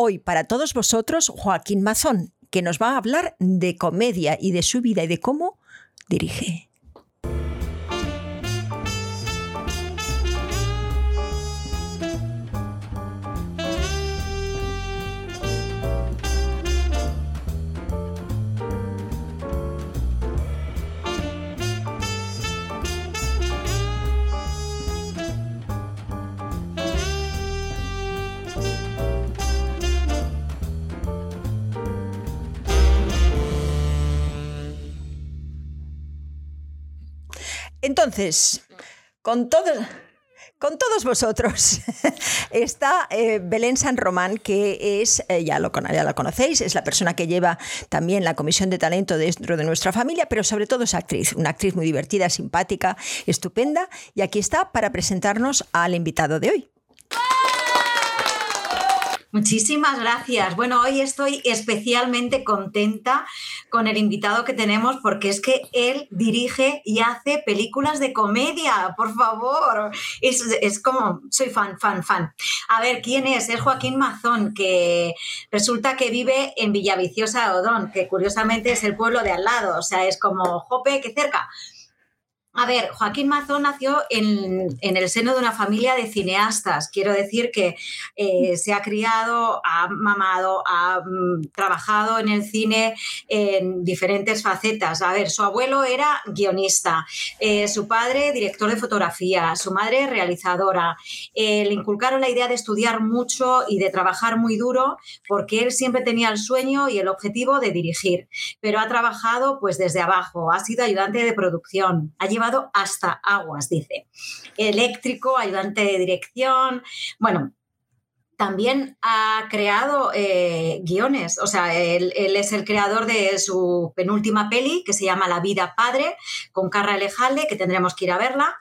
Hoy para todos vosotros Joaquín Mazón, que nos va a hablar de comedia y de su vida y de cómo dirige. Entonces, con con todos vosotros está eh, Belén San Román, que es, eh, ya, lo, ya la conocéis, es la persona que lleva también la comisión de talento dentro de nuestra familia, pero sobre todo es actriz, una actriz muy divertida, simpática, estupenda, y aquí está para presentarnos al invitado de hoy. Muchísimas gracias. Bueno, hoy estoy especialmente contenta con el invitado que tenemos porque es que él dirige y hace películas de comedia, por favor. Es, como, soy fan, fan, fan. A ver, ¿quién es? Es Joaquín Mazón, que resulta que vive en Villaviciosa Odón, que curiosamente es el pueblo de al lado, o sea, es como Jope, que cerca. A ver, Joaquín Mazón nació en, el seno de una familia de cineastas. Quiero decir que eh, se ha criado, ha mamado, ha mm, trabajado en el cine en diferentes facetas. A ver, su abuelo era guionista, eh, su padre director de fotografía, su madre realizadora. Eh, le inculcaron la idea de estudiar mucho y de trabajar muy duro porque él siempre tenía el sueño y el objetivo de dirigir, pero ha trabajado pues desde abajo, ha sido ayudante de producción, ha hasta aguas, dice. Eléctrico, ayudante de dirección. Bueno, también ha creado eh, guiones. O sea, él, es el creador de su penúltima peli, que se llama La vida padre, con Carra Alejalde, que tendremos que ir a verla.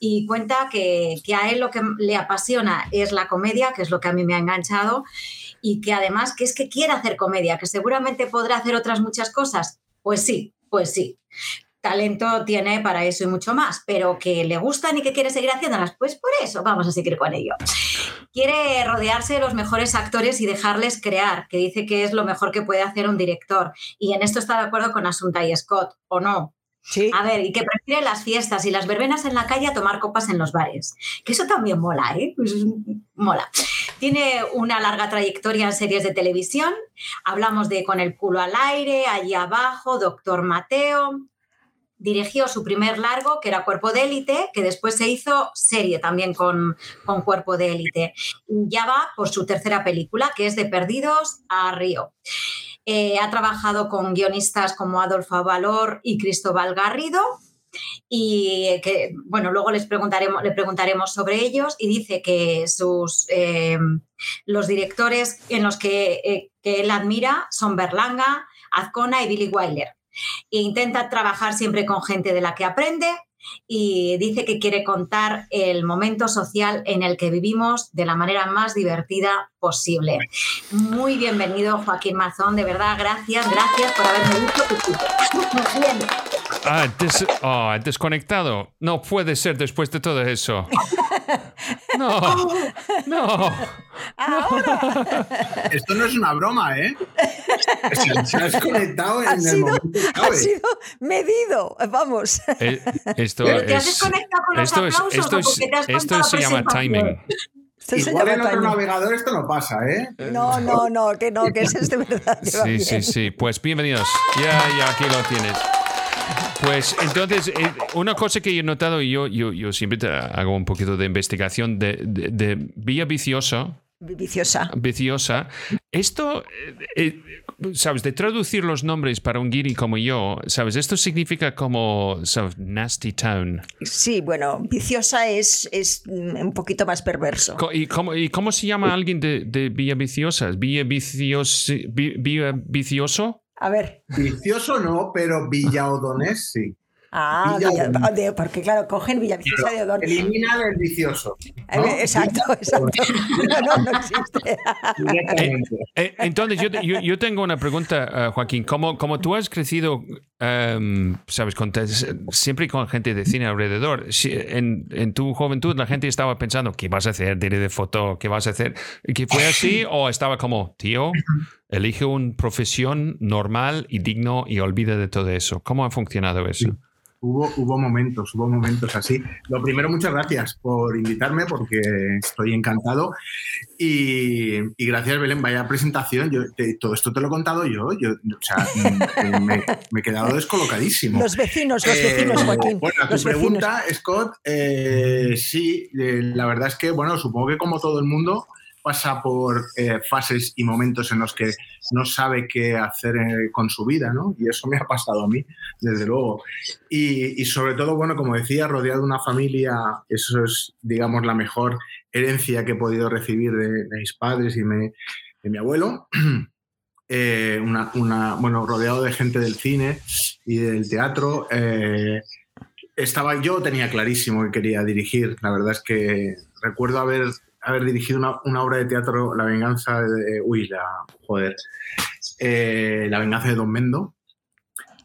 Y cuenta que, que, a él lo que le apasiona es la comedia, que es lo que a mí me ha enganchado. Y que además que es que quiere hacer comedia, que seguramente podrá hacer otras muchas cosas. Pues sí, pues sí talento tiene para eso y mucho más, pero que le gustan y que quiere seguir haciéndolas, pues por eso vamos a seguir con ello. Quiere rodearse de los mejores actores y dejarles crear, que dice que es lo mejor que puede hacer un director. Y en esto está de acuerdo con Asunta y Scott, ¿o no? Sí. A ver, y que prefiere las fiestas y las verbenas en la calle a tomar copas en los bares. Que eso también mola, ¿eh? Pues, mola. Tiene una larga trayectoria en series de televisión. Hablamos de Con el culo al aire, Allí abajo, Doctor Mateo, dirigió su primer largo, que era Cuerpo de Élite, que después se hizo serie también con, con Cuerpo de Élite. Ya va por su tercera película, que es De Perdidos a Río. Eh, ha trabajado con guionistas como Adolfo Valor y Cristóbal Garrido. Y que, bueno, luego les preguntaremos, le preguntaremos sobre ellos y dice que sus, eh, los directores en los que, eh, que él admira son Berlanga, Azcona y Billy Wilder. E intenta trabajar siempre con gente de la que aprende y dice que quiere contar el momento social en el que vivimos de la manera más divertida posible. Muy bienvenido, Joaquín Mazón, de verdad, gracias, gracias por haberme visto. Ah, oh, desconectado. No puede ser después de todo eso. No, no. Esto no es una broma, ¿eh? Se, ha desconectado en ha el sido, momento Ha sido medido, vamos. Eh, esto ¿Pero te has es, desconectado con los esto es, aplausos esto o es, te has esto se la llama timing. Esto se Igual en otro navegador esto no pasa, ¿eh? No, no, no, que no, que ese es de verdad. Sí, sí, bien. sí. Pues bienvenidos. Ya, ya, aquí lo tienes. Pues entonces, eh, una cosa que he notado, y yo, yo, yo siempre hago un poquito de investigación de, de, de vía viciosa, Viciosa. viciosa. Esto, eh, eh, ¿sabes? De traducir los nombres para un guiri como yo, ¿sabes? Esto significa como, ¿sabes? Nasty Town. Sí, bueno, viciosa es, es un poquito más perverso. ¿Y cómo, y cómo se llama alguien de, de Villa Viciosa? ¿Villa, vicioso, vi- villa Vicioso? A ver, Vicioso no, pero Villaodonés sí. Ah, Villa Villa- de- porque claro, cogen Villaviciosa de Odón. Elimina el vicioso. ¿no? Eh, Exacto, exacto. No, no, no existe. Directamente. Eh, entonces, yo, te- yo, yo tengo una pregunta, eh, Joaquín. Como, como tú has crecido, em, sabes, con siempre con gente de cine alrededor, si- en, en tu juventud la gente estaba pensando, ¿qué vas a hacer? Diré de foto, ¿qué vas a hacer? ¿Que fue así? ¿O estaba como, tío, elige una profesión normal y digno y olvida de todo eso? ¿Cómo ha funcionado eso? Hubo, hubo momentos, hubo momentos así. Lo primero, muchas gracias por invitarme porque estoy encantado. Y, y gracias, Belén, vaya presentación. Yo, te- todo esto te lo he contado yo. yo o sea, me, me he quedado descolocadísimo. Los vecinos, los Eh, vecinos, Joaquín. Bueno, a tu los vecinos. pregunta, Scott, eh, sí, eh, la verdad es que, bueno, supongo que como todo el mundo pasa por eh, fases y momentos en los que no sabe qué hacer eh, con su vida, ¿no? Y eso me ha pasado a mí, desde luego. Y, y sobre todo, bueno, como decía, rodeado de una familia, eso es, digamos, la mejor herencia que he podido recibir de, de mis padres y me- de mi abuelo. Eh, una, una- bueno, rodeado de gente del cine y del teatro. eh, estaba, yo tenía clarísimo que quería dirigir. La verdad es que recuerdo haber, haber dirigido una, una obra de teatro, La venganza de. Uy, la. Joder. eh, la venganza de Don Mendo.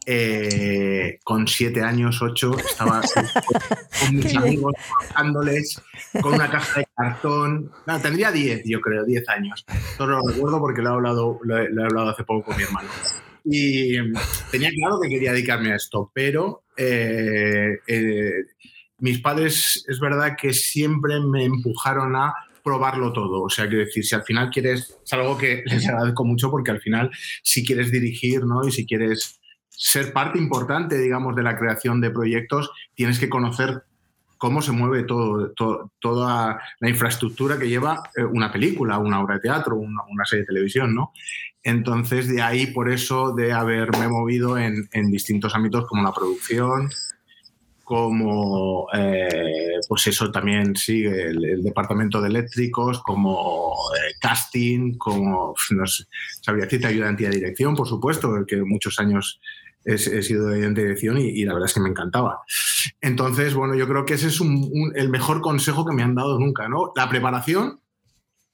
eh, con siete años, ocho, estaba con mis amigos trabajándoles con una caja de cartón. No, tendría diez, yo creo, diez años. Esto lo recuerdo porque lo he hablado, lo he, lo he hablado hace poco con mi hermano. Y tenía claro que quería dedicarme a esto, pero eh, mis padres es verdad que siempre me empujaron a probarlo todo. O sea, quiero decir, si al final quieres, es algo que les agradezco mucho porque al final si quieres dirigir ¿no? y si quieres ser parte importante, digamos, de la creación de proyectos, tienes que conocer cómo se mueve todo, to- toda la infraestructura que lleva eh, una película, una obra de teatro, una, serie de televisión, ¿no? Entonces, de ahí, por eso, de haberme movido en, en distintos ámbitos como la producción, como, eh, pues eso también, sí, el, departamento de eléctricos, como eh, casting, como, no sé, sabría decirte, ayudante de dirección, por supuesto, que muchos años he, he sido ayudante de dirección y, y la verdad es que me encantaba. Entonces, bueno, yo creo que ese es un- el mejor consejo que me han dado nunca, ¿no? La preparación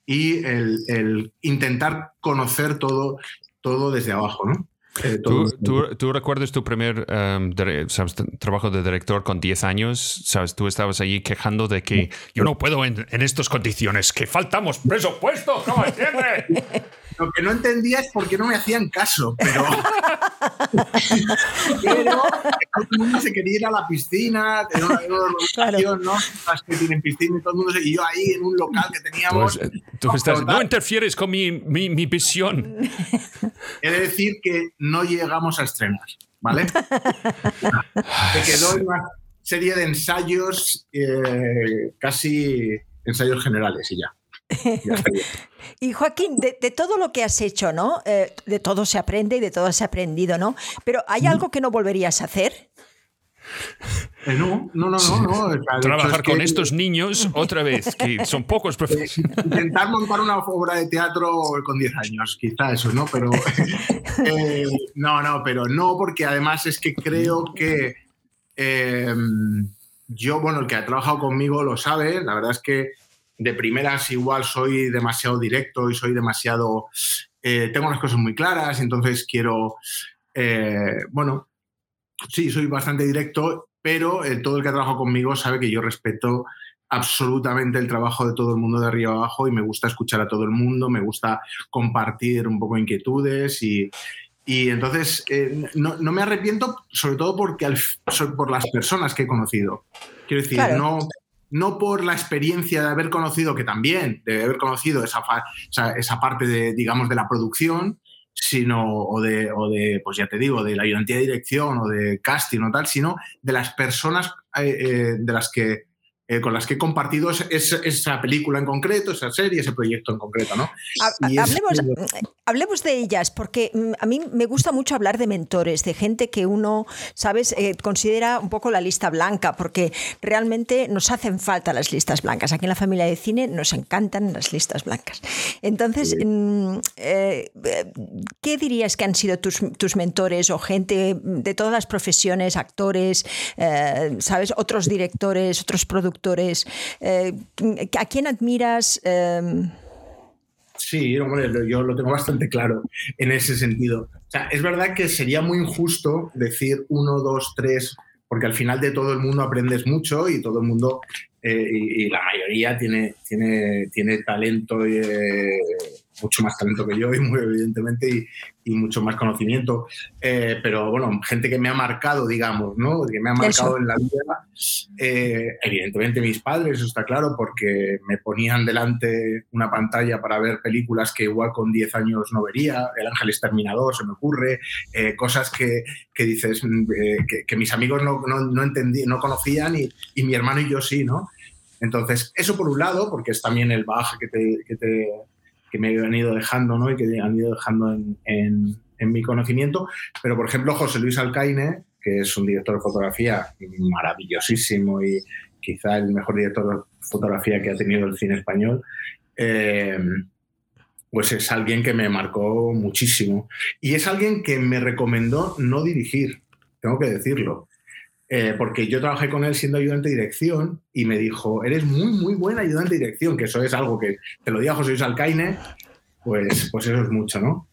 y el, el intentar conocer todo, todo desde abajo, ¿no? Eh, ¿Tú, tú, tú recuerdas tu primer em, dire- sabes, trabajo de director con 10 años? ¿Sabes? Tú estabas allí quejando de que yo no puedo en, en estas condiciones, que faltamos presupuesto, ¿no entiendes? Lo que no entendía es por qué no me hacían caso, pero. pero todo el mundo se quería ir a la piscina, era una, era una ¿no? Las que tienen piscina y todo el mundo se- Y yo ahí en un local que teníamos. Pues, eh, tú estás- no interfieres con mi, mi, mi visión. He de decir que no llegamos a estrenar, ¿vale? Se quedó en una serie de ensayos, eh, casi ensayos generales y ya. Y Joaquín, de, de todo lo que has hecho, ¿no? Eh, de todo se aprende y de todo se ha aprendido, ¿no? Pero ¿hay algo que no volverías a hacer? Eh, no, no, no, no. no. O sea, de hecho, Trabajar es que- con estos niños otra vez, que son pocos profesionales. Intentar montar una obra de teatro con 10 años, quizá eso, ¿no? Pero eh, no, no, pero no, porque además es que creo que eh, yo, bueno, el que ha trabajado conmigo lo sabe, la verdad es que de primeras igual soy demasiado directo y soy demasiado... eh, tengo las cosas muy claras, entonces quiero, eh, bueno, sí, soy bastante directo, pero eh, todo el que ha trabajado conmigo sabe que yo respeto absolutamente el trabajo de todo el mundo de arriba abajo y me gusta escuchar a todo el mundo, me gusta compartir un poco inquietudes y, y entonces eh, no, no me arrepiento sobre todo porque al por las personas que he conocido. Quiero decir, Claro. no, no por la experiencia de haber conocido, que también, de haber conocido esa, esa parte de, digamos, de la producción, sino, o de, o de, pues ya te digo, de la ayudantía de dirección o de casting o tal, sino de las personas eh, eh, de las que eh, con las que he compartido esa película en concreto, esa serie, ese proyecto en concreto, ¿no? hablemos, de ellas, porque mm, a mí me gusta mucho hablar de mentores, de gente que uno, ¿sabes?, eh, considera un poco la lista blanca, porque realmente nos hacen falta las listas blancas. Aquí en la familia de cine nos encantan las listas blancas. Entonces, mm, eh, ¿qué dirías que han sido tus, tus, mentores o gente de todas las profesiones, actores, ¿sabes?, otros directores, otros productores? Eh, ¿A quién admiras? Em, sí, yo lo tengo bastante claro en ese sentido. es verdad que sería muy injusto decir uno, dos, tres, porque al final de todo el mundo aprendes mucho y todo el mundo, eh, y, la mayoría tiene, tiene, tiene talento. Eh, mucho más talento que yo y muy evidentemente y, mucho más conocimiento. Eh, pero bueno, gente que me ha marcado, digamos, ¿no? Que me ha marcado en la vida. Eh, evidentemente mis padres, eso está claro, porque me ponían delante una pantalla para ver películas que igual con 10 años no vería. El Ángel Exterminador se me ocurre. Eh, cosas que, que dices mm, que, mis amigos no, no, no, entendí, no conocían y, y mi hermano y yo sí, ¿no? Entonces, eso por un lado, porque es también el baje que te, que te, que me han ido dejando ¿no? y que han ido dejando en, en, mi conocimiento. Pero, por ejemplo, José Luis Alcaine, que es un director de fotografía maravillosísimo y quizá el mejor director de fotografía que ha tenido el cine español, eh, pues es alguien que me marcó muchísimo. Y es alguien que me recomendó no dirigir, tengo que decirlo. Eh, porque yo trabajé con él siendo ayudante de dirección y me dijo, eres muy, muy buena ayudante de dirección, que eso es algo que te lo diga José Luis Alcaine, pues, pues eso es mucho, ¿no?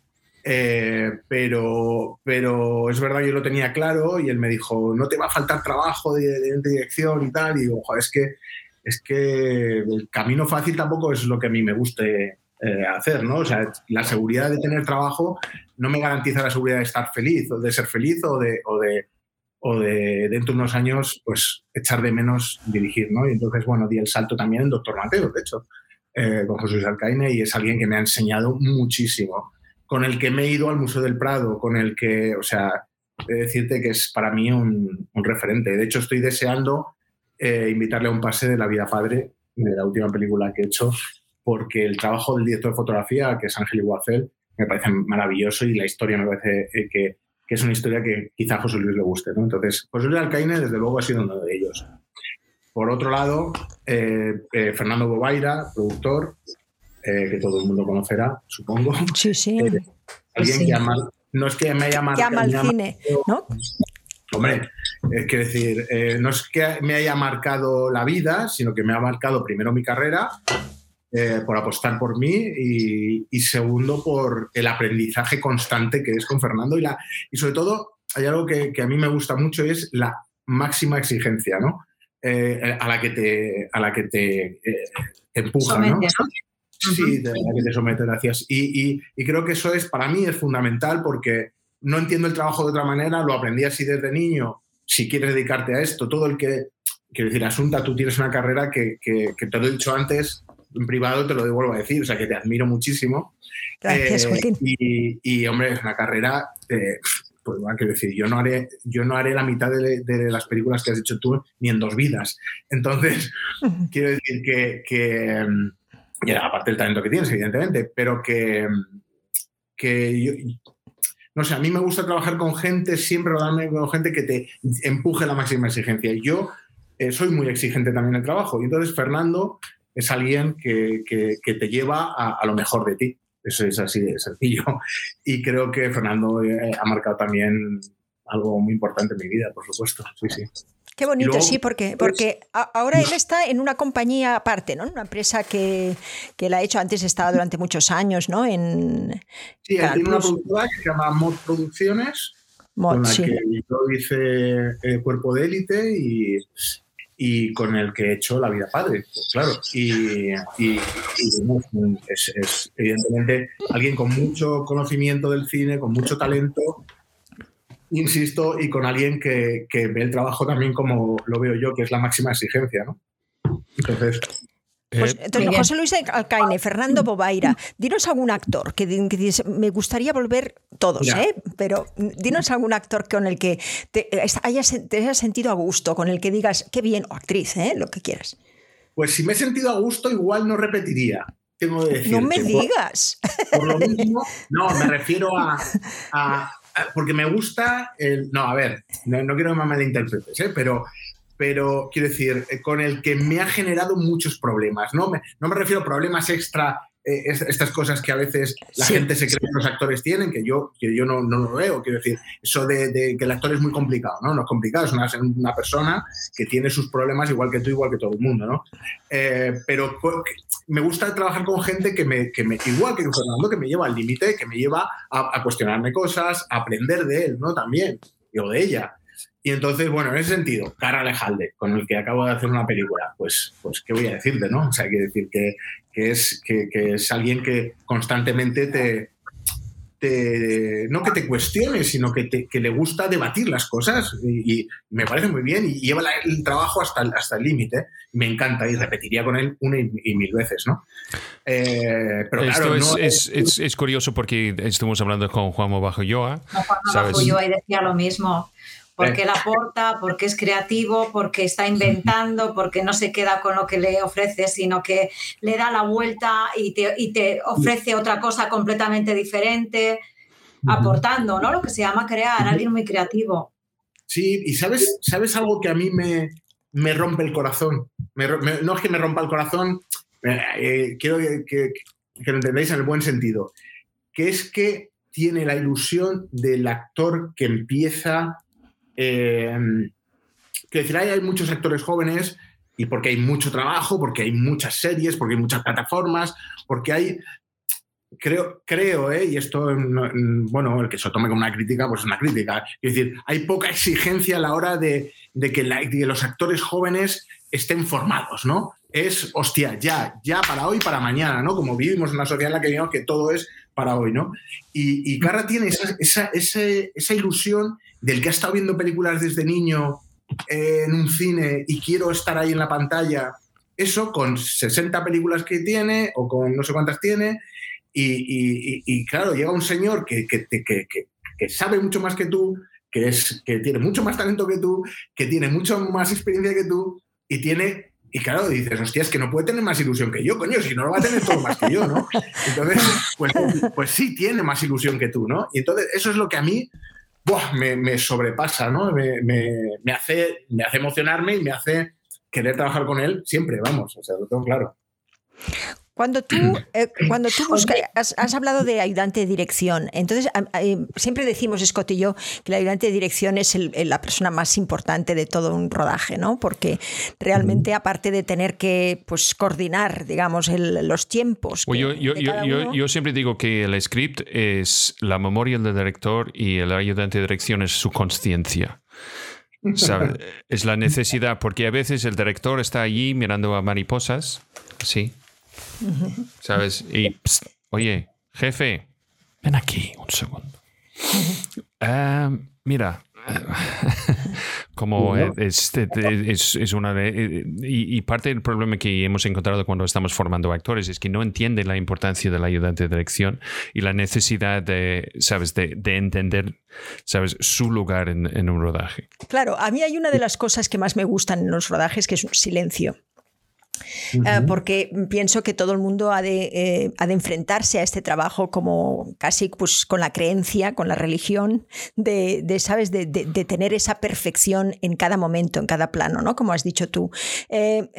Eh, pero, pero es verdad, yo lo tenía claro y él me dijo, no te va a faltar trabajo de, ayudante de dirección y tal, y digo, es que, es que el camino fácil tampoco es lo que a mí me guste eh, hacer, ¿no? O sea, la seguridad de tener trabajo no me garantiza la seguridad de estar feliz, o de ser feliz, o de, o de o de dentro de unos años, pues echar de menos dirigir, ¿no? Y entonces, bueno, di el salto también en Doctor Mateo, de hecho, eh, con José Alcaine, y es alguien que me ha enseñado muchísimo, con el que me he ido al Museo del Prado, con el que, o sea, he de decirte que es para mí un, referente. De hecho, estoy deseando eh, invitarle a un pase de La vida padre, de la última película que he hecho, porque el trabajo del director de fotografía, que es Ángel Iguacel, me parece maravilloso y la historia me parece eh, que que es una historia que quizá a José Luis le guste. ¿no? Entonces, José Luis Alcaine, desde luego, ha sido uno de ellos. Por otro lado, eh, eh, Fernando Bobaira, productor, eh, que todo el mundo conocerá, supongo. Sí, sí. alguien que ama, no es que me haya marcado. Que ama el cine, ¿no? Hombre, es que decir, no es que me haya marcado la vida, sino que me ha marcado primero mi carrera eh, por apostar por mí y, segundo por el aprendizaje constante que es con Fernando y, la, y sobre todo hay algo que, a mí me gusta mucho y es la máxima exigencia, ¿no? Eh, a la que te, a la que te, eh, empuja, ¿no? Sí, a la que te somete, gracias. Y, y, creo que eso es, para mí, es fundamental porque no entiendo el trabajo de otra manera, lo aprendí así desde niño. Si quieres dedicarte a esto, todo el que, quiero decir, Asunta, tú tienes una carrera que, que, que te lo he dicho antes, en privado te lo devuelvo a decir, o sea que te admiro muchísimo. Gracias, eh, Y, hombre, es una carrera, eh, pues bueno, quiero decir, yo no haré, yo no haré la mitad de, las películas que has hecho tú ni en dos vidas. Entonces, quiero decir que, que y aparte del talento que tienes, evidentemente, pero que, que yo, no sé, a mí me gusta trabajar con gente, siempre rodarme con gente que te empuje la máxima exigencia. Y yo eh, soy muy exigente también en el trabajo. Y entonces Fernando es alguien que, te lleva a, lo mejor de ti. Eso es así de sencillo. Y creo que Fernando eh, ha marcado también algo muy importante en mi vida, por supuesto. Sí, sí. Qué bonito, sí, porque, pues, porque ahora él está en una compañía aparte, ¿no? Una empresa que, que la ha hecho antes, estaba durante muchos años, ¿no? En sí, él tiene una productora que se llama Mod Producciones, Mod, con la que yo hice eh, Cuerpo de Élite y, y con el que he hecho La vida padre, pues, claro. Y, es, evidentemente alguien con mucho conocimiento del cine, con mucho talento, insisto, y con alguien que, que ve el trabajo también como lo veo yo, que es la máxima exigencia, ¿no? Entonces, pues, eh, José Luis Alcaine, Fernando Bobaira, dinos algún actor que, dice, me gustaría volver todos, ¿eh? pero dinos algún actor con el que te hayas, sentido a gusto, con el que digas, qué bien, o actriz, ¿eh? lo que quieras. pues si me he sentido a gusto, igual no repetiría. Tengo que decir. No me digas. Por, lo mismo, no, me refiero a, porque me gusta el. No, a ver, no, quiero que me malinterpretes, ¿eh? pero, pero quiero decir, eh, con el que me ha generado muchos problemas. No me, no me refiero a problemas extra eh, estas cosas que a veces la gente se cree que los actores tienen, que yo, que yo no, no lo veo. Quiero decir, eso de, que el actor es muy complicado, ¿no? No es complicado, es una, una, persona que tiene sus problemas igual que tú, igual que todo el mundo, ¿no? Eh, pero me gusta trabajar con gente que me, que me igual que Fernando, que me lleva al límite, que me lleva a, a, cuestionarme cosas, a aprender de él, ¿no? También, o de ella. Y entonces, bueno, en ese sentido, Cara Alejalde, con el que acabo de hacer una película, pues, pues ¿qué voy a decirte, no? O sea, hay que decir que, que es, que, que, es alguien que constantemente te, te, no que te cuestione, sino que, te, que, le gusta debatir las cosas y, me parece muy bien y lleva el trabajo hasta el hasta el límite. Me encanta y repetiría con él una y, mil veces, ¿no? Eh, pero Esto claro, es, es, es, curioso porque estuvimos hablando con Juan Bajo Yoa. Juan Bajo Yoa y decía lo mismo porque él aporta, porque es creativo, porque está inventando, porque no se queda con lo que le ofrece, sino que le da la vuelta y te, y te ofrece otra cosa completamente diferente, aportando, ¿no? Lo que se llama crear, alguien muy creativo. Sí, y sabes, ¿sabes algo que a mí me, me rompe el corazón? no es que me rompa el corazón, eh, eh, quiero que, que, que lo entendáis en el buen sentido, que es que tiene la ilusión del actor que empieza eh, que decir, hay, muchos actores jóvenes y porque hay mucho trabajo, porque hay muchas series, porque hay muchas plataformas, porque hay, creo, creo ¿eh? y esto, bueno, el que se tome como una crítica, pues es una crítica. Es decir, hay poca exigencia a la hora de, que, los actores jóvenes estén formados, ¿no? Es, hostia, ya, ya para hoy, para mañana, ¿no? Como vivimos en una sociedad en la que digamos que todo es para hoy, ¿no? Y, y tiene esa, esa, esa ilusión del que ha estado viendo películas desde niño eh, en un cine y quiero estar ahí en la pantalla, eso con 60 películas que tiene o con no sé cuántas tiene, y, claro, llega un señor que, que, sabe mucho más que tú, que, es, que tiene mucho más talento que tú, que tiene mucho más experiencia que tú, y tiene y claro, dices, hostia, es que no puede tener más ilusión que yo, coño, si no lo va a tener todo más que yo, ¿no? Entonces, pues, pues sí tiene más ilusión que tú, ¿no? Y entonces, eso es lo que a mí me, sobrepasa, ¿no? Me, hace, me hace emocionarme y me hace querer trabajar con él siempre, vamos, o sea, lo tengo claro. Cuando tú, eh, cuando tú buscas, has, hablado de ayudante de dirección, entonces eh, siempre decimos, Scott y yo, que el ayudante de dirección es la persona más importante de todo un rodaje, ¿no? Porque realmente, aparte de tener que pues, coordinar, digamos, los tiempos. yo, yo, siempre digo que el script es la memoria del director y el ayudante de dirección es su conciencia. es la necesidad, porque a veces el director está allí mirando a mariposas, sí, ¿Sabes? Y, oye, jefe, ven aquí un segundo. Ah, mira, como es, es, una de, y, parte del problema que hemos encontrado cuando estamos formando actores es que no entienden la importancia del ayudante de dirección y la necesidad de, sabes, de, entender, sabes, su lugar en, en, un rodaje. Claro, a mí hay una de las cosas que más me gustan en los rodajes que es un silencio. Eh, porque pienso que todo el mundo ha de, eh, ha de, enfrentarse a este trabajo como casi pues, con la creencia, con la religión, de, de ¿sabes? De, de, tener esa perfección en cada momento, en cada plano, ¿no? Como has dicho tú. Eh,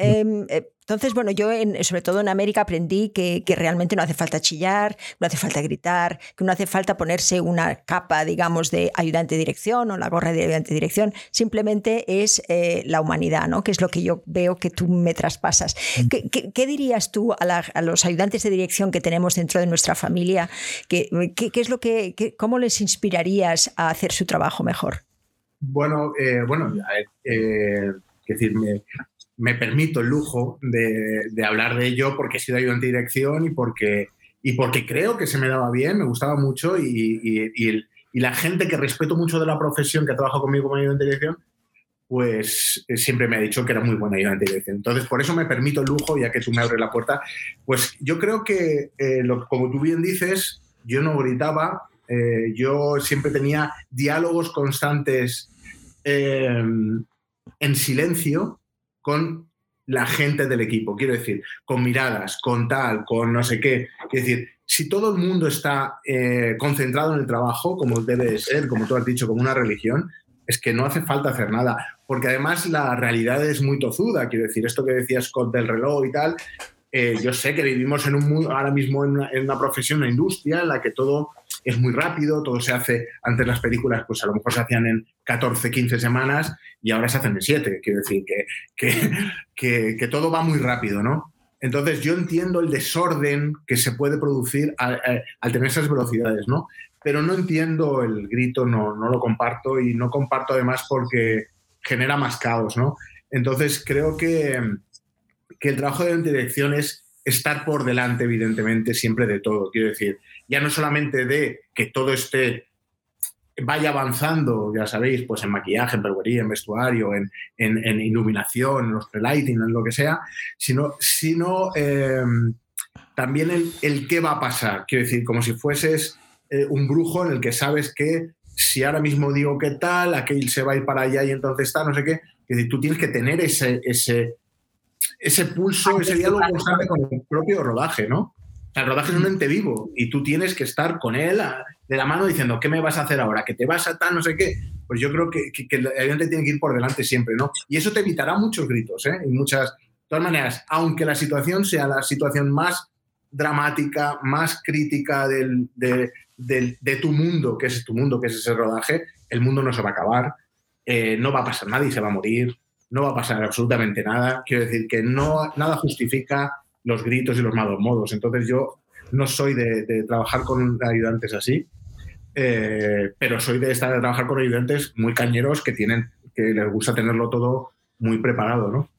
entonces, bueno, yo sobre todo en América aprendí que, realmente no hace falta chillar, no hace falta gritar, que no hace falta ponerse una capa, digamos, de ayudante de dirección o la gorra de ayudante de dirección, simplemente es eh, la humanidad, ¿no? Que es lo que yo veo que tú me traspasas. Mm. ¿Qué, dirías tú a, los ayudantes de dirección que tenemos dentro de nuestra familia? ¿Qué, es lo que, ¿Cómo les inspirarías a hacer su trabajo mejor? Bueno, eh, bueno, eh, decirme me permito el lujo de, hablar de ello porque he sido ayudante de dirección y porque, y porque creo que se me daba bien, me gustaba mucho y, la gente que respeto mucho de la profesión que ha trabajado conmigo como ayudante de dirección, pues eh, siempre me ha dicho que era muy buena ayudante de dirección. Entonces, por eso me permito el lujo, ya que tú me abres la puerta, pues yo creo que, eh, como tú bien dices, yo no gritaba, eh, yo siempre tenía diálogos constantes en silencio con la gente del equipo, quiero decir, con miradas, con tal, con no sé qué. Quiero decir, si todo el mundo está eh, concentrado en el trabajo, como debe de ser, como tú has dicho, como una religión, es que no hace falta hacer nada. Porque además la realidad es muy tozuda. Quiero decir, esto que decía Scott del reloj y tal, eh, yo sé que vivimos en un mundo, ahora mismo en una, en una, profesión, una industria en la que todo es muy rápido, todo se hace, antes las películas pues a lo mejor se hacían en 14, 15 semanas y ahora se hacen en 7. Quiero decir que, que, todo va muy rápido, ¿no? Entonces yo entiendo el desorden que se puede producir al, al, tener esas velocidades, ¿no? Pero no entiendo el grito, no, no lo comparto y no comparto además porque genera más caos, ¿no? Entonces creo que, que el trabajo de dirección es estar por delante, evidentemente, siempre de todo. Quiero decir, ya no solamente de que todo esté vaya avanzando, ya sabéis, pues en maquillaje, en peluquería, en vestuario, en, en, iluminación, en los prelighting, en lo que sea, sino, sino eh, también el, el, qué va a pasar. Quiero decir, como si fueses eh, un brujo en el que sabes que si ahora mismo digo qué tal, aquel se va a ir para allá y entonces está, no sé qué. Es decir, tú tienes que tener ese, ese, ese pulso, ese diálogo constante con el propio rodaje, ¿no? El rodaje es un ente vivo y tú tienes que estar con él de la mano diciendo, ¿qué me vas a hacer ahora? ¿Que te vas a tal, no sé qué? Pues yo creo que, que, que el ayudante tiene que ir por delante siempre, ¿no? Y eso te evitará muchos gritos, ¿eh? Y muchas... De todas maneras, aunque la situación sea la situación más dramática, más crítica del, de, de, de, tu mundo, que es tu mundo, que es ese rodaje, el mundo no se va a acabar, eh, no va a pasar nada y se va a morir, no va a pasar absolutamente nada. Quiero decir que no, nada justifica los gritos y los malos modos. Entonces yo no soy de, de trabajar con ayudantes así, eh, pero soy de, estar, de trabajar con ayudantes muy cañeros que tienen que les gusta tenerlo todo muy preparado, ¿no?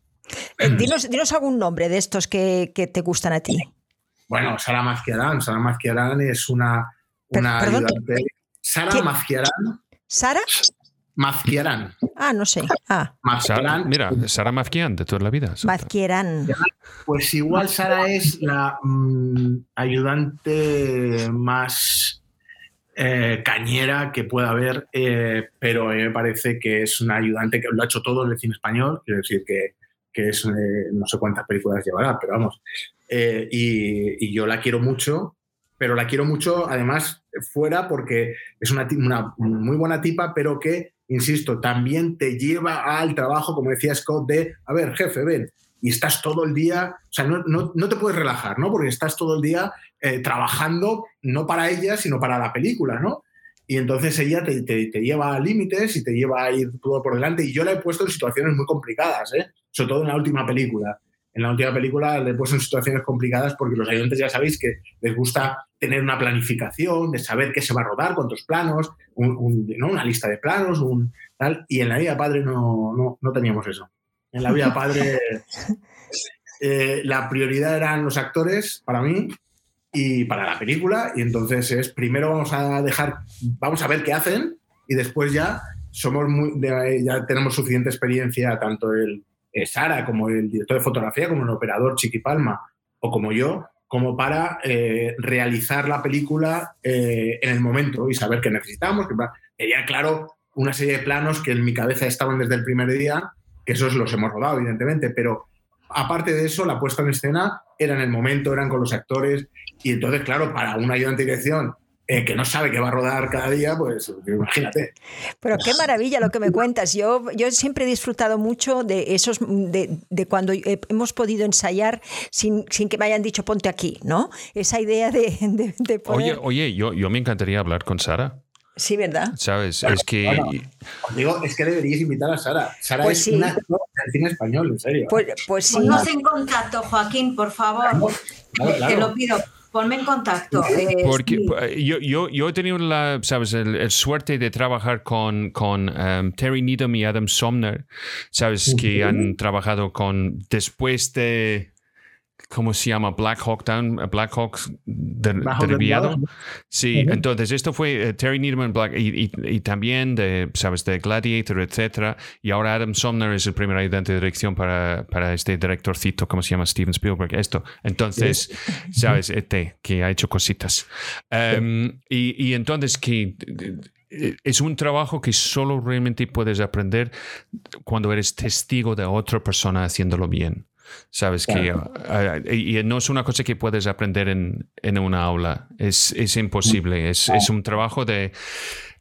Eh, dinos, dinos, algún nombre de estos que, que, te gustan a ti. Bueno, Sara Mazquiarán. Sara Mazquiarán es una, una Perdón, ayudante. Sara Mazquiarán. ¿Sara? Mazquiarán. Ah, no sé. Ah. Sara, mira, Sara Mazquiarán de toda la vida. Mazquiarán. Pues igual Sara es la mmm, ayudante más eh, cañera que pueda haber, eh, pero me parece que es una ayudante que lo ha hecho todo en el cine español, quiero decir que, que es, eh, no sé cuántas películas llevará, pero vamos. Eh, y, y yo la quiero mucho, pero la quiero mucho además fuera porque es una, una, muy buena tipa, pero que, insisto, también te lleva al trabajo, como decía Scott, de, a ver, jefe, ven, y estás todo el día, o sea, no, no, no te puedes relajar, ¿no? Porque estás todo el día eh, trabajando, no para ella, sino para la película, ¿no? Y entonces ella te, te, te lleva a límites y te lleva a ir todo por delante. Y yo la he puesto en situaciones muy complicadas, ¿eh? sobre todo en la última película. En la última película le he puesto en situaciones complicadas porque los ayudantes ya sabéis que les gusta tener una planificación, de saber qué se va a rodar, cuántos planos, un, un, ¿no? una lista de planos, un, tal. Y en la vida padre no, no, no teníamos eso. En la vida padre eh, la prioridad eran los actores para mí y para la película. Y entonces es primero vamos a dejar, vamos a ver qué hacen y después ya somos muy, ya tenemos suficiente experiencia, tanto el eh, Sara como el director de fotografía, como el operador Chiqui Palma o como yo, como para eh, realizar la película eh, en el momento y saber qué necesitamos. Que tenía claro una serie de planos que en mi cabeza estaban desde el primer día, que esos los hemos rodado, evidentemente, pero aparte de eso, la puesta en escena era en el momento, eran con los actores, y entonces, claro, para un ayudante de dirección eh, que no sabe que va a rodar cada día, pues imagínate. Pero qué maravilla lo que me cuentas. Yo, yo siempre he disfrutado mucho de esos, de, de cuando hemos podido ensayar sin, sin, que me hayan dicho ponte aquí, ¿no? Esa idea de, de, de Oye, poder... oye yo, yo me encantaría hablar con Sara. Sí, ¿verdad? ¿Sabes? Es que. Bueno, digo, es que deberíais invitar a Sara. Sara pues es sí. una del cine español, en serio. Pues, pues sí. Ponnos en contacto, Joaquín, por favor. Claro, claro. Te lo pido. Ponme en contacto. Eh, Porque sí. yo, yo, yo, he tenido la, sabes, el, el suerte de trabajar con, con um, Terry Needham y Adam Somner, sabes, uh -huh. que han trabajado con después de ¿cómo se llama? Black Hawk Down, Black Hawk de, derribado. Sí, uh -huh. entonces esto fue uh, Terry Needham Black, y, y, y, también de, sabes, de Gladiator, etcétera. Y ahora Adam Somner es el primer ayudante de dirección para, para este directorcito, ¿cómo se llama? Steven Spielberg, esto. Entonces, sí. sabes, este, que ha hecho cositas. Um, y, y entonces que es un trabajo que solo realmente puedes aprender cuando eres testigo de otra persona haciéndolo bien. Sabes que uh, y no es una cosa que puedes aprender en, en una aula. Es, es imposible. Es, es, un trabajo de.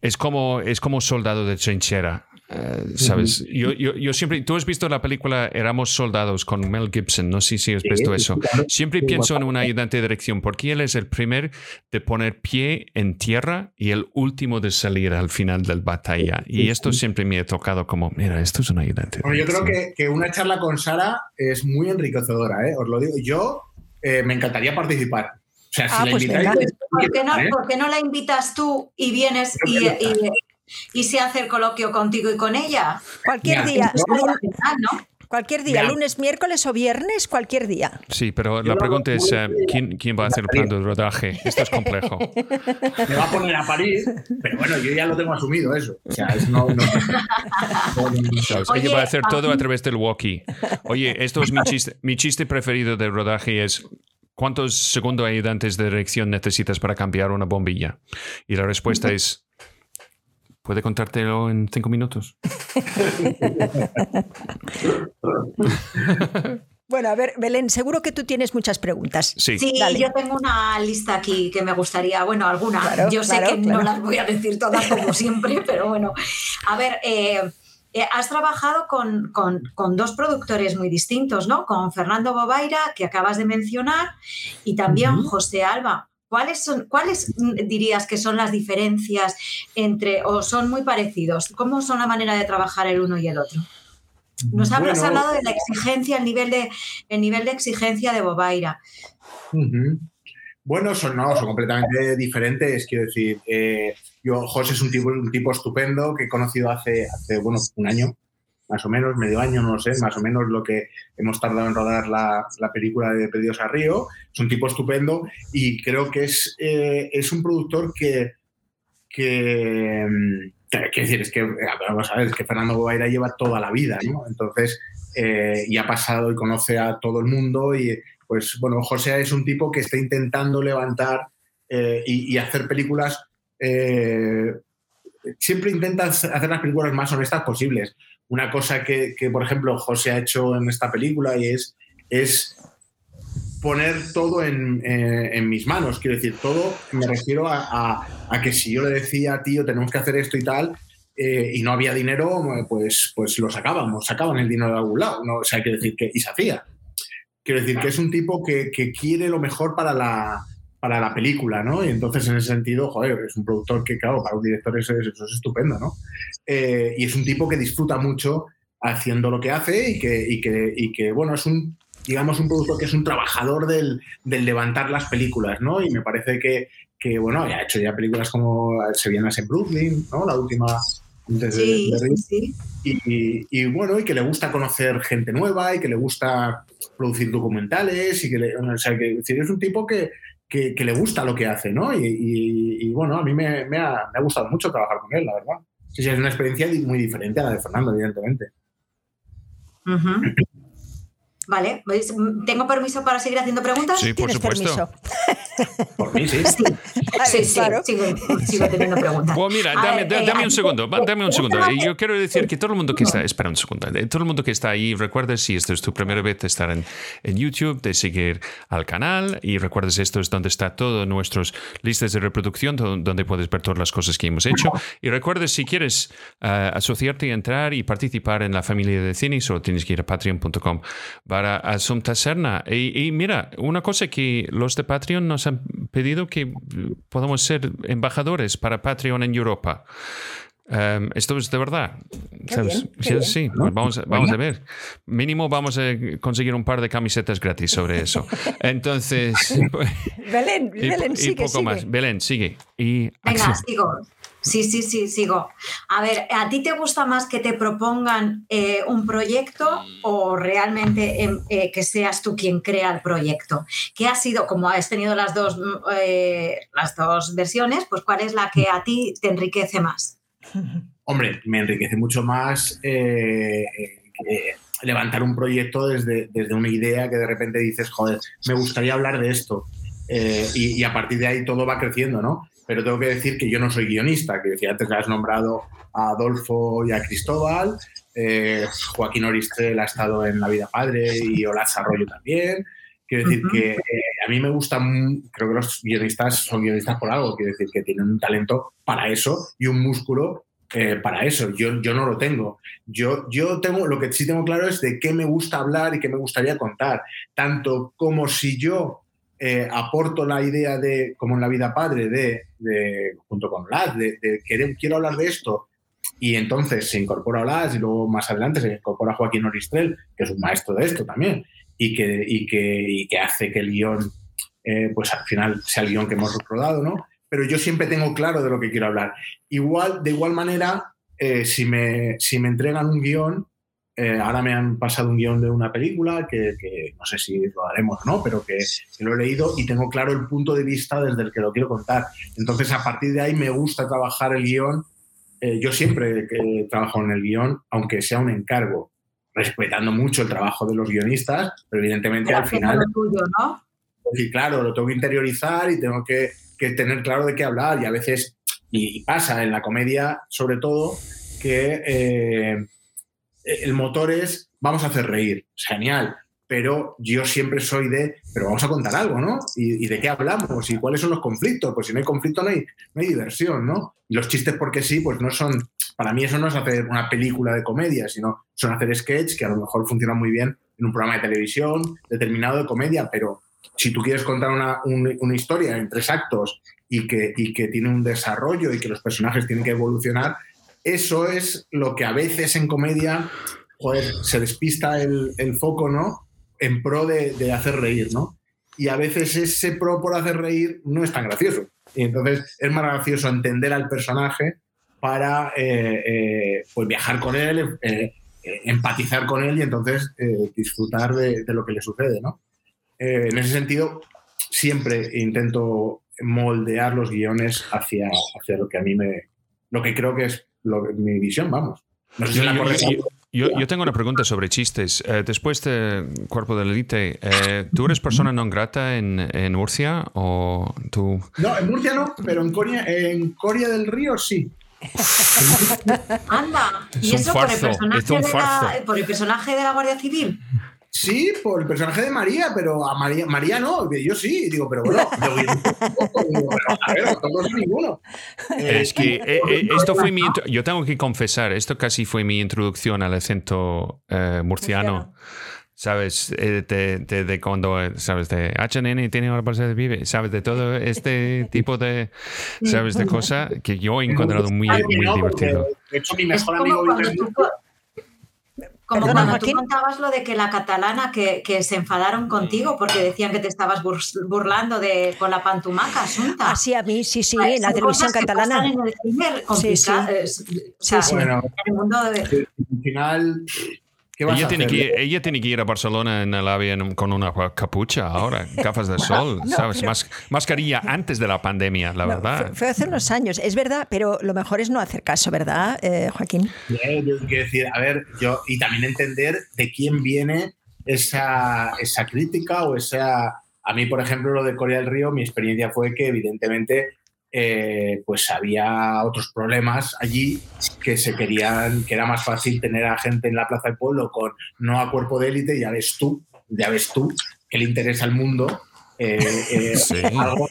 Es como, es como soldado de trinchera. Uh, Sabes, yo, yo, yo, siempre, tú has visto la película Éramos soldados con Mel Gibson, no sé si has visto eso. Siempre pienso en un ayudante de dirección porque él es el primer de poner pie en tierra y el último de salir al final del batalla. Y esto siempre me ha tocado como, mira, esto es un ayudante. Bueno, yo creo que, que, una charla con Sara es muy enriquecedora, ¿eh? os lo digo. Yo eh, me encantaría participar. O sea, si Ah, la pues invitáis. ¿Por qué, no, ¿eh? por qué no la invitas tú y vienes y, y- y se hace el coloquio contigo y con ella? Cualquier día, cualquier día, lunes, miércoles o viernes, cualquier día. Sí, pero la pregunta es, eh. ¿quién, ¿quién va a hacer el plan de rodaje? Esto es complejo. me va a poner a parir, pero bueno, yo ya lo tengo asumido eso. O sea, es no, no-. Oye, Ella va a hacer todo a través del walkie. Oye, esto es mi chiste. Mi chiste preferido de rodaje es ¿cuántos segundos ayudantes de dirección necesitas para cambiar una bombilla? Y la respuesta es ¿puede contártelo en cinco minutos? Bueno, a ver, Belén, seguro que tú tienes muchas preguntas. Sí. Yo tengo una lista aquí que me gustaría, bueno, alguna. Claro, yo sé claro, que claro. no las voy a decir todas como siempre, pero bueno. A ver, eh, eh, has trabajado con, con- con dos productores muy distintos, ¿no? Con Fernando Bobaira, que acabas de mencionar, y también. José Alba. ¿Cuáles, son, ¿Cuáles mm, dirías que son las diferencias entre, o son muy parecidos? ¿Cómo son la manera de trabajar el uno y el otro? Nos has Bueno, hablado de la exigencia, el nivel de, el nivel de exigencia de Bobaira. Bueno, son, no, son completamente diferentes. Quiero decir, eh, yo, José es un tipo, un tipo estupendo que he conocido hace, hace, bueno, un año, más o menos, medio año, no lo sé, más o menos lo que hemos tardado en rodar la, la película de Pedidos a Río. Es un tipo estupendo y creo que es, eh, es un productor que, que, mm, que- quiero decir, es que, vamos a ver, es que Fernando Bobaira lleva toda la vida, ¿no? Entonces, eh, y ha pasado y conoce a todo el mundo y, pues, bueno, José es un tipo que está intentando levantar eh, y, y hacer películas, eh, siempre intenta hacer las películas más honestas posibles. Una cosa que, que, por ejemplo, José ha hecho en esta película y es, es poner todo en, eh, en mis manos. Quiero decir, todo me refiero a, a- a que si yo le decía, tío, tenemos que hacer esto y tal, eh, y no había dinero, pues, pues lo sacábamos, sacaban el dinero de algún lado. ¿no? O sea, quiero decir que, y se hacía. Quiero decir que es un tipo que, que quiere lo mejor para la, para la película, ¿no? Y entonces, en ese sentido, joder, es un productor que, claro, para un director eso es, eso es estupendo, ¿no? Eh, y es un tipo que disfruta mucho haciendo lo que hace y que, y que, y que bueno, es un, digamos, un productor que es un trabajador del, del levantar las películas, ¿no? Y me parece que, que, bueno, ya ha hecho ya películas como Sevillanas en Brooklyn, ¿no? La última antes de- Sí, de Río. sí, sí. Y, y, bueno, y que le gusta conocer gente nueva y que le gusta producir documentales y que, le- o sea, que es decir, es un tipo que, que, le gusta lo que hace, ¿no? Y, y- y, bueno, a mí me, ha, gustado mucho trabajar con él, la verdad. Sí, sí, es una experiencia muy diferente a la de Fernando, evidentemente. Vale, pues, ¿tengo permiso para seguir haciendo preguntas? Sí, por Tienes supuesto. permiso. Por mí, sí. Sí, sí, sí, Claro. sigo, sigo teniendo preguntas. Pues mira, dame, ver, da- eh, dame a- un segundo, va- dame un eh, segundo. eh, Y Yo quiero decir que todo el mundo que está, espera un segundo, eh, todo el mundo que está ahí, recuerda si esta es tu primera vez de estar en, en YouTube, de seguir al canal y recuerdes esto es donde está todas nuestras listas de reproducción, do- donde puedes ver todas las cosas que hemos hecho. Y recuerdes si quieres eh, asociarte, entrar y participar en la familia de cine, solo tienes que ir a patreon.com para Asunta Serna. Y, y mira, una cosa que los de Patreon nos han pedido que podamos ser embajadores para Patreon en Europa. Um, esto es de verdad. Qué ¿sabes? bien, qué sí, bien. sí, pues vamos, a- vamos a ver. Mínimo vamos a conseguir un par de camisetas gratis sobre eso. Entonces, Belén, y, Belén, y sigue, poco sigue. más. Belén, sigue. Y Venga, acción. sigo. Sí, sí, sí, sigo. A ver, ¿a ti te gusta más que te propongan eh, un proyecto o realmente em, eh, que seas tú quien crea el proyecto? ¿Qué ha sido, como has tenido las dos, mm, eh, las dos versiones, pues cuál es la que a ti te enriquece más? Hombre, me enriquece mucho más levantar un proyecto desde, desde una idea que de repente dices, joder, me gustaría hablar de esto. Eh, y, y a partir de ahí todo va creciendo, ¿no? Pero tengo que decir que yo no soy guionista, que decía antes que has nombrado a Adolfo y a Cristóbal. eh, Joaquín Oristel ha estado en La Vida Padre y Olaz Arroyo también. Quiero decir que eh, a mí me gustan, creo que los guionistas son guionistas por algo, quiero decir que tienen un talento para eso y un músculo eh, para eso. Yo, yo no lo tengo. Yo, yo tengo, lo que sí tengo claro es de qué me gusta hablar y qué me gustaría contar. Tanto como si yo eh, aporto la idea de, como en la vida padre, de, de junto con Las, de, quiero hablar de esto. Y entonces se incorpora Las y luego más adelante se incorpora Joaquín Oristrel, que es un maestro de esto también y que, y que, y que hace que el guion, eh, pues al final sea el guion que hemos rodado, ¿no? Pero yo siempre tengo claro de lo que quiero hablar. Igual, de igual manera, eh, si, me, si me entregan un guion, eh, ahora me han pasado un guion de una película que, que, no sé si lo haremos o no, pero que, que, lo he leído y tengo claro el punto de vista desde el que lo quiero contar. Entonces, a partir de ahí me gusta trabajar el guion. Eh, yo siempre he trabajado en el guion, aunque sea un encargo respetando mucho el trabajo de los guionistas, pero evidentemente al final... Lo tuyo, ¿no? Sí, claro, lo tengo que interiorizar y tengo que, que, tener claro de qué hablar y a veces, y pasa en la comedia sobre todo, que eh, el motor es vamos a hacer reír, genial, pero yo siempre soy de, pero vamos a contar algo, ¿no? ¿Y, de qué hablamos? ¿Y cuáles son los conflictos? Pues si no hay conflicto no hay, no hay diversión, ¿no? Y los chistes porque sí, pues no son, para mí eso no es hacer una película de comedia, sino son hacer sketch que a lo mejor funcionan muy bien en un programa de televisión determinado de comedia, pero si tú quieres contar una, un, una historia en tres actos y que, y que tiene un desarrollo y que los personajes tienen que evolucionar, eso es lo que a veces en comedia se despista el, foco, ¿no? En pro de, de, hacer reír, ¿no? Y a veces ese pro por hacer reír no es tan gracioso. Y entonces es más gracioso entender al personaje para eh, eh, pues viajar con él, eh, empatizar con él y entonces disfrutar de, de, lo que le sucede, ¿no? en ese sentido, siempre intento moldear los guiones hacia, hacia lo que a mí me... lo que creo que es lo, mi visión, vamos. No sé si yo, yo, yo, yo, tengo una pregunta sobre chistes. Eh, después de Cuerpo de la Elite, eh, ¿tú eres persona non grata en, en, Murcia o tú...? No, en Murcia no, pero en Coria, en Coria del Río sí. Anda, ¿y eso por el, personaje de la, por el personaje de la Guardia Civil? Sí, por el personaje de María, pero a María, María no, yo sí, digo, pero bueno, yo, digo, pero, a ver, no ninguno. Es que eh, eh, esto fue mi, yo tengo que confesar, esto casi fue mi introducción al acento eh, murciano. ¿Sabes? De, de, de, cuando, ¿sabes? De HNN tiene una base de vive, ¿sabes? De todo este tipo de, ¿sabes? De cosas que yo he encontrado muy, muy divertido. De hecho, mi mejor amigo vive como Perdona, cuando Joaquín. tú contabas lo de que la catalana, que, que, se enfadaron contigo porque decían que te estabas burlando de, con la pantumaca, Asunta. Ah, sí, a mí, sí, sí, en la televisión catalana. En el sí, sí. O sea, sí, bueno, en el mundo de... Al final... Ella tiene, que, ella tiene, que, ir a Barcelona en el avión con una capucha ahora, gafas de sol, no, ¿sabes? Pero, Mas, mascarilla antes de la pandemia, la no, verdad. Fue, fue, hace unos años, es verdad, pero lo mejor es no hacer caso, ¿verdad, eh, Joaquín? Yo quiero decir, a ver, yo, y también entender de quién viene esa, esa crítica o esa... A mí, por ejemplo, lo de Corea del Río, mi experiencia fue que evidentemente eh, pues había otros problemas allí que se querían, que era más fácil tener a gente en la Plaza del Pueblo con no a cuerpo de élite, ya ves tú, ya ves tú que le interesa al mundo eh, eh, sí. algo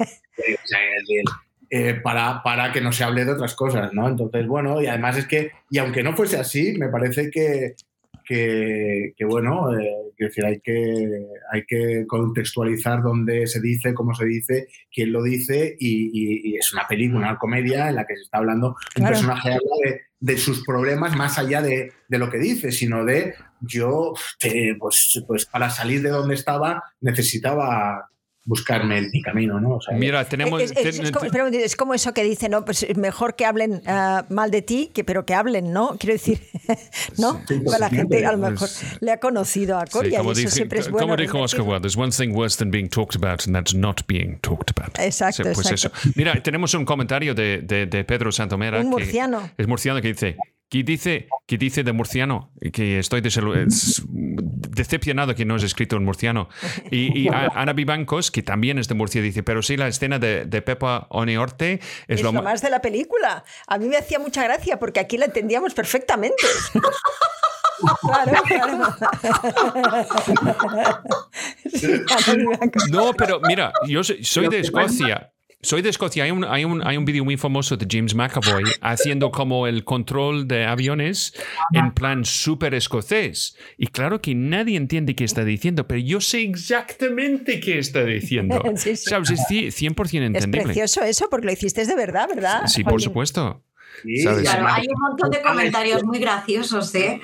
para, para que no se hable de otras cosas, ¿no? Entonces, bueno, y además es que, y aunque no fuese así, me parece que, que, que, bueno, eh, decir, hay que, hay que contextualizar dónde se dice, cómo se dice, quién lo dice, y, y, y es una película, una comedia en la que se está hablando, un claro. personaje habla de, de, sus problemas más allá de, de, lo que dice, sino de yo, eh, pues, pues para salir de donde estaba necesitaba buscarme mi camino, ¿no? O sea, Mira, tenemos... Es, es, es, como, es, como, eso que dice, ¿no? Pues mejor que hablen uh, mal de ti, que, pero que hablen, ¿no? Quiero decir, ¿no? Sí, pues, la gente a lo mejor sí. le ha conocido a Coria sí, y eso dice, siempre es bueno. Como dijo Oscar Wilde, there's one thing worse than being talked about and that's not being talked about. Exacto, pues exacto. Eso. Mira, tenemos un comentario de, de, de Pedro Santomera. Un murciano. Que es murciano que dice, ¿Qué dice, qué dice de murciano? Que estoy decepcionado que no has escrito en murciano. Y, y Ana Vivancos, que también es de Murcia, dice, pero sí, la escena de, de Pepa Oneorte es, es lo, lo más de la película. A mí me hacía mucha gracia porque aquí la entendíamos perfectamente. Claro, claro. No, pero mira, yo soy, soy de Escocia. Soy de Escocia. Hay un, hay un, hay un vídeo muy famoso de James McAvoy haciendo como el control de aviones en plan súper escocés. Y claro que nadie entiende qué está diciendo, pero yo sé exactamente qué está diciendo. Sí, sí. ¿Sabes? Es ci- 100% Es entendible. precioso eso, porque lo hiciste de verdad, ¿verdad? Sí, por supuesto. Sí, ¿Sabes? y Claro, hay un montón de comentarios muy graciosos, ¿eh?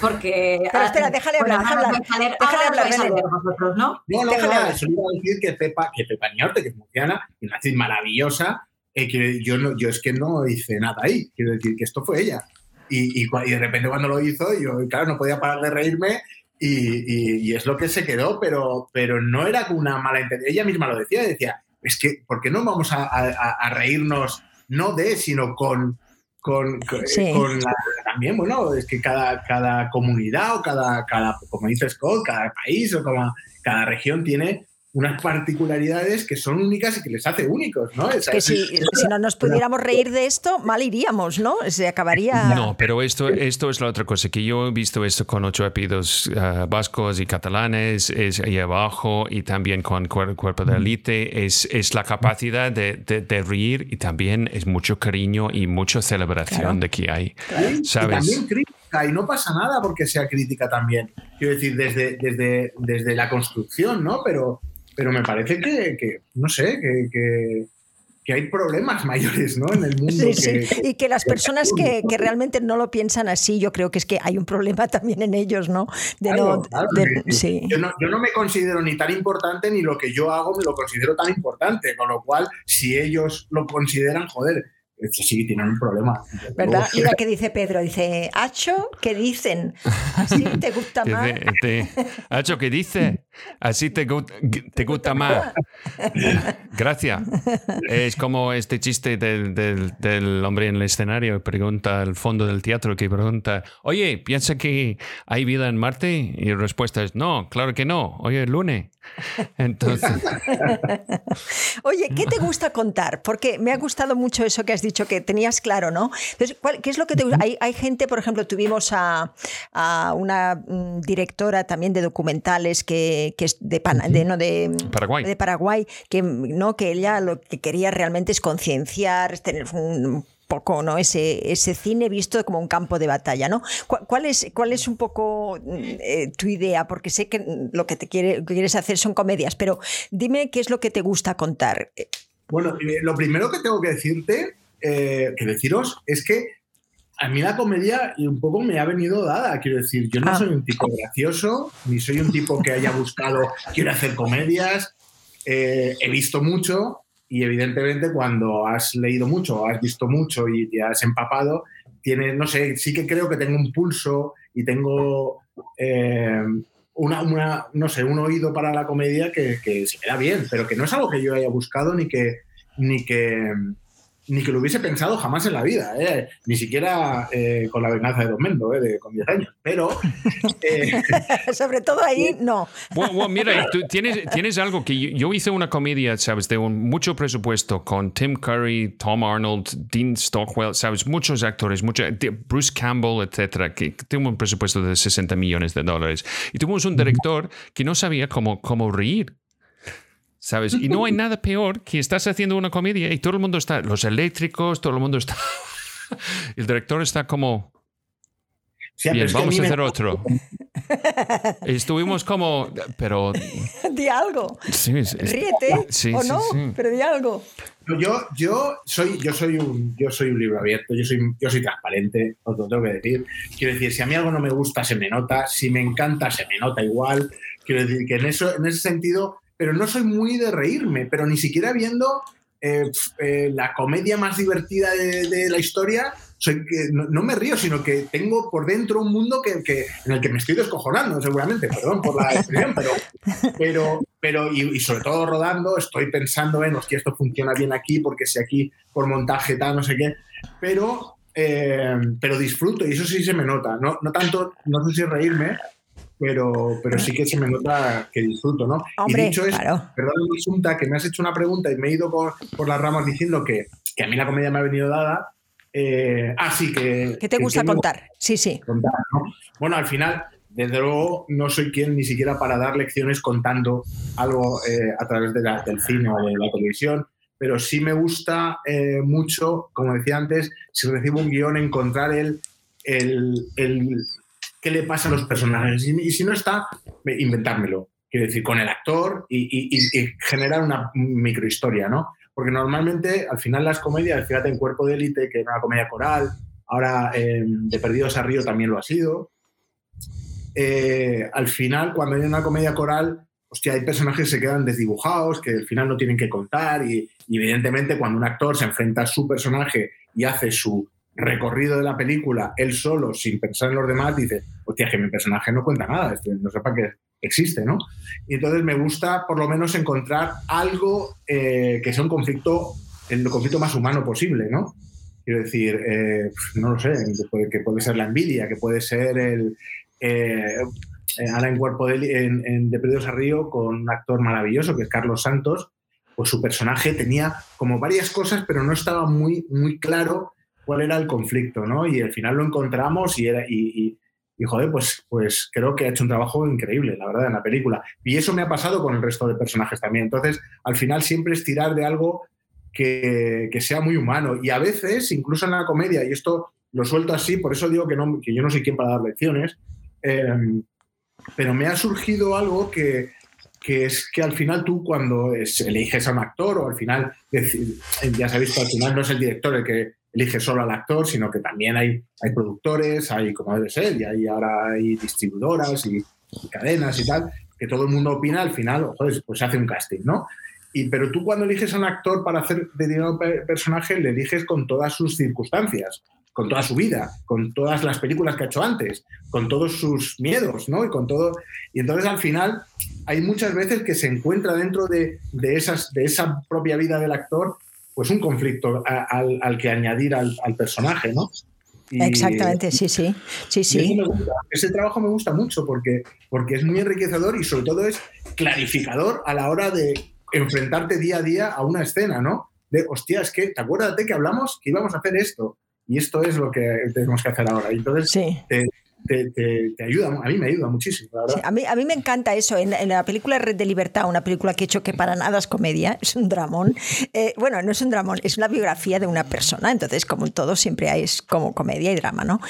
Porque. Pero espera, déjale hablar, Bueno, déjale leer- déjale os hablar, leer vosotros, ¿no? No, no, Déjale no, hablar. solo iba a decir que Pepa, que Pepa Niorte, que y una actriz maravillosa, eh, que yo, no, yo es que no hice nada ahí. Quiero decir que esto fue ella. Y, y, de repente cuando lo hizo, yo, claro, no podía parar de reírme y, y- y es lo que se quedó, pero, pero no era con una mala intención. Ella misma lo decía, decía, es que, ¿por qué no vamos a, a- a reírnos no de, sino con... Con, con- Sí. con la, también, bueno, es que cada, cada comunidad o cada, cada, como dice Scott, cada país o cada región tiene unas particularidades que son únicas y que les hace únicos, ¿no? Esa- Que si, si no nos pudiéramos reír de esto, mal iríamos, ¿no? Se acabaría. No, pero esto, esto es la otra cosa, que yo he visto esto con ocho apellidos eh, vascos y catalanes, es ahí abajo, y también con cuer- cuerpo de élite, es, es la capacidad de, de- de reír y también es mucho cariño y mucha celebración Claro. de que hay. Y ¿Sabes? también crítica, y no pasa nada porque sea crítica también. Quiero decir, desde, desde, desde la construcción, ¿no? Pero, pero me parece que, que, no sé, que, que, que hay problemas mayores, ¿no? En el mundo. Sí, sí. Y que las personas que, que realmente no lo piensan así, yo creo que es que hay un problema también en ellos, ¿no? De Claro, no, claro, de- que- sí. Yo no, yo no me considero ni tan importante ni lo que yo hago me lo considero tan importante, con lo cual, si ellos lo consideran, joder, sí, tienen un problema. ¿Verdad? Luego- Mira que dice Pedro, dice, Hacho, ¿qué dicen? ¿Así te gusta más? te- Hacho, ¿qué dice? Así te, gu- te gusta más. Gracias. Es como este chiste del, del- del hombre en el escenario que pregunta al fondo del teatro que pregunta, oye, ¿piensa que hay vida en Marte? Y la respuesta es, no, claro que no, hoy es lunes. Entonces, Oye, ¿qué te gusta contar? Porque me ha gustado mucho eso que has dicho, que tenías claro, ¿no? Entonces, ¿cuál- ¿qué es lo que te gusta? Hay, hay gente, por ejemplo, tuvimos a, a una mm, directora también de documentales que, que es de, Pana- de, no, de, Paraguay. de Paraguay, que, no, que ella lo que quería realmente es concienciar, es tener un poco ¿no? ese, ese cine visto como un campo de batalla. ¿no? ¿Cuál, cuál es, ¿Cuál es un poco mm, eh, tu idea? Porque sé que lo que te quiere, que quieres hacer son comedias, pero dime qué es lo que te gusta contar. Bueno, eh, lo primero que tengo que decirte, eh, que deciros, es que a mí la comedia y un poco me ha venido dada. Quiero decir, yo no Ah. soy un tipo gracioso, ni soy un tipo que haya buscado, quiero hacer comedias. Eh, he visto mucho y evidentemente cuando has leído mucho, has visto mucho y te has empapado, tienes, no sé, sí que creo que tengo un pulso y tengo eh, una, una, no sé, un oído para la comedia que, que se me da bien, pero que no es algo que yo haya buscado ni que, ni que, ni que lo hubiese pensado jamás en la vida, ¿eh? ni siquiera eh, con la venganza de Don Mendo, ¿eh? de, con 10 años. Pero eh, Sobre todo ahí, no. Bueno, bueno, mira, tú tienes, tienes algo que yo, yo hice una comedia, ¿sabes? De un, mucho presupuesto con Tim Curry, Tom Arnold, Dean Stockwell, ¿sabes? Muchos actores, mucho, Bruce Campbell, etcétera, que que tuvo un presupuesto de 60 millones de dólares. Y tuvimos un director que no sabía cómo, cómo reír. ¿Sabes? Y no hay nada peor que estás haciendo una comedia y todo el mundo está, los eléctricos, todo el mundo está. El director está como, sí, pero bien, es que a vamos a me- hacer otro. Estuvimos como, pero Di algo. Sí, es- es- Ríete sí, o sí, no, sí. pero di algo. Yo, yo, soy, yo, soy un, yo soy un libro abierto, yo soy, yo soy transparente, os lo tengo que decir. Quiero decir, si a mí algo no me gusta, se me nota, si me encanta, se me nota igual. Quiero decir que en, eso, en ese sentido, pero no soy muy de reírme, pero ni siquiera viendo eh, eh, la comedia más divertida de, de la historia, soy que no, no me río, sino que tengo por dentro un mundo que, que- en el que me estoy descojonando, seguramente, perdón por la expresión, pero, pero, pero y, y sobre todo rodando, estoy pensando en, hostia, esto funciona bien aquí, porque si aquí por montaje tal, no sé qué, pero, eh, pero disfruto y eso sí se me nota, no, no tanto, no sé si reírme, pero, pero sí que se me nota que disfruto, ¿no? Hombre, y dicho esto, claro. perdón, Asunta, que me has hecho una pregunta y me he ido por, por las ramas diciendo que, que a mí la comedia me ha venido dada. Eh, ah, sí, que... ¿Qué te gusta contar? Sí, sí. Contar, ¿no? Bueno, al final, desde luego, no soy quien ni siquiera para dar lecciones contando algo eh, a través de la, del cine o de la televisión, pero sí me gusta eh, mucho, como decía antes, si recibo un guion, encontrar el, el, el qué le pasa a los personajes. Y, si no está, inventármelo. Quiero decir, con el actor y, y, generar una microhistoria, ¿no? Porque normalmente, al final, las comedias, fíjate en Cuerpo de Élite, que era una comedia coral, ahora eh, de Perdidos a Río también lo ha sido. Eh, al final, cuando hay una comedia coral, hostia, hay personajes que se quedan desdibujados, que al final no tienen que contar, y evidentemente cuando un actor se enfrenta a su personaje y hace su recorrido de la película él solo, sin pensar en los demás, dice, hostia, que mi personaje no cuenta nada, este, no sepa que existe, ¿no? Y entonces me gusta por lo menos encontrar algo eh, que sea un conflicto, el conflicto más humano posible, ¿no? Quiero decir, eh, no lo sé, que puede, que puede, ser la envidia, que puede ser el... Eh, ahora en Cuerpo de, en, en de Perdidos a Río con un actor maravilloso que es Carlos Santos, pues su personaje tenía como varias cosas, pero no estaba muy, muy claro cuál era el conflicto, ¿no? Y al final lo encontramos y, era, y, y, y, joder, pues, pues creo que ha hecho un trabajo increíble, la verdad, en la película. Y eso me ha pasado con el resto de personajes también. Entonces, al final siempre es tirar de algo que, que sea muy humano. Y a veces, incluso en la comedia, y esto lo suelto así, por eso digo que, no, que yo no soy quien para dar lecciones, eh, pero me ha surgido algo que, que es que al final tú cuando eliges a un actor o al final, ya sabéis que al final no es el director el que elige solo al actor, sino que también hay, hay productores, hay como debe ser, y hay, ahora hay distribuidoras y, cadenas y tal, que todo el mundo opina, al final, joder, pues se hace un casting, ¿no? Y, pero tú cuando eliges a un actor para hacer de un personaje, le eliges con todas sus circunstancias, con toda su vida, con todas las películas que ha hecho antes, con todos sus miedos, ¿no? Y con todo. Y entonces al final hay muchas veces que se encuentra dentro de, de, esas, de esa propia vida del actor pues un conflicto a, al, al, que añadir al, al personaje, ¿no? Y, Exactamente, sí, sí. sí, sí. Ese trabajo me gusta mucho porque, porque es muy enriquecedor y sobre todo es clarificador a la hora de enfrentarte día a día a una escena, ¿no? De, hostia, es que, ¿te acuerdas de que hablamos que íbamos a hacer esto? Y esto es lo que tenemos que hacer ahora. Entonces, sí. te, te, te, te, ayuda, a mí me ayuda muchísimo. La verdad. Sí, a, mí, a mí me encanta eso. En, en, la película Red de Libertad, una película que he hecho que para nada es comedia, es un dramón. Eh, bueno, no es un dramón, es una biografía de una persona. Entonces, como en todo, siempre hay es como comedia y drama, ¿no?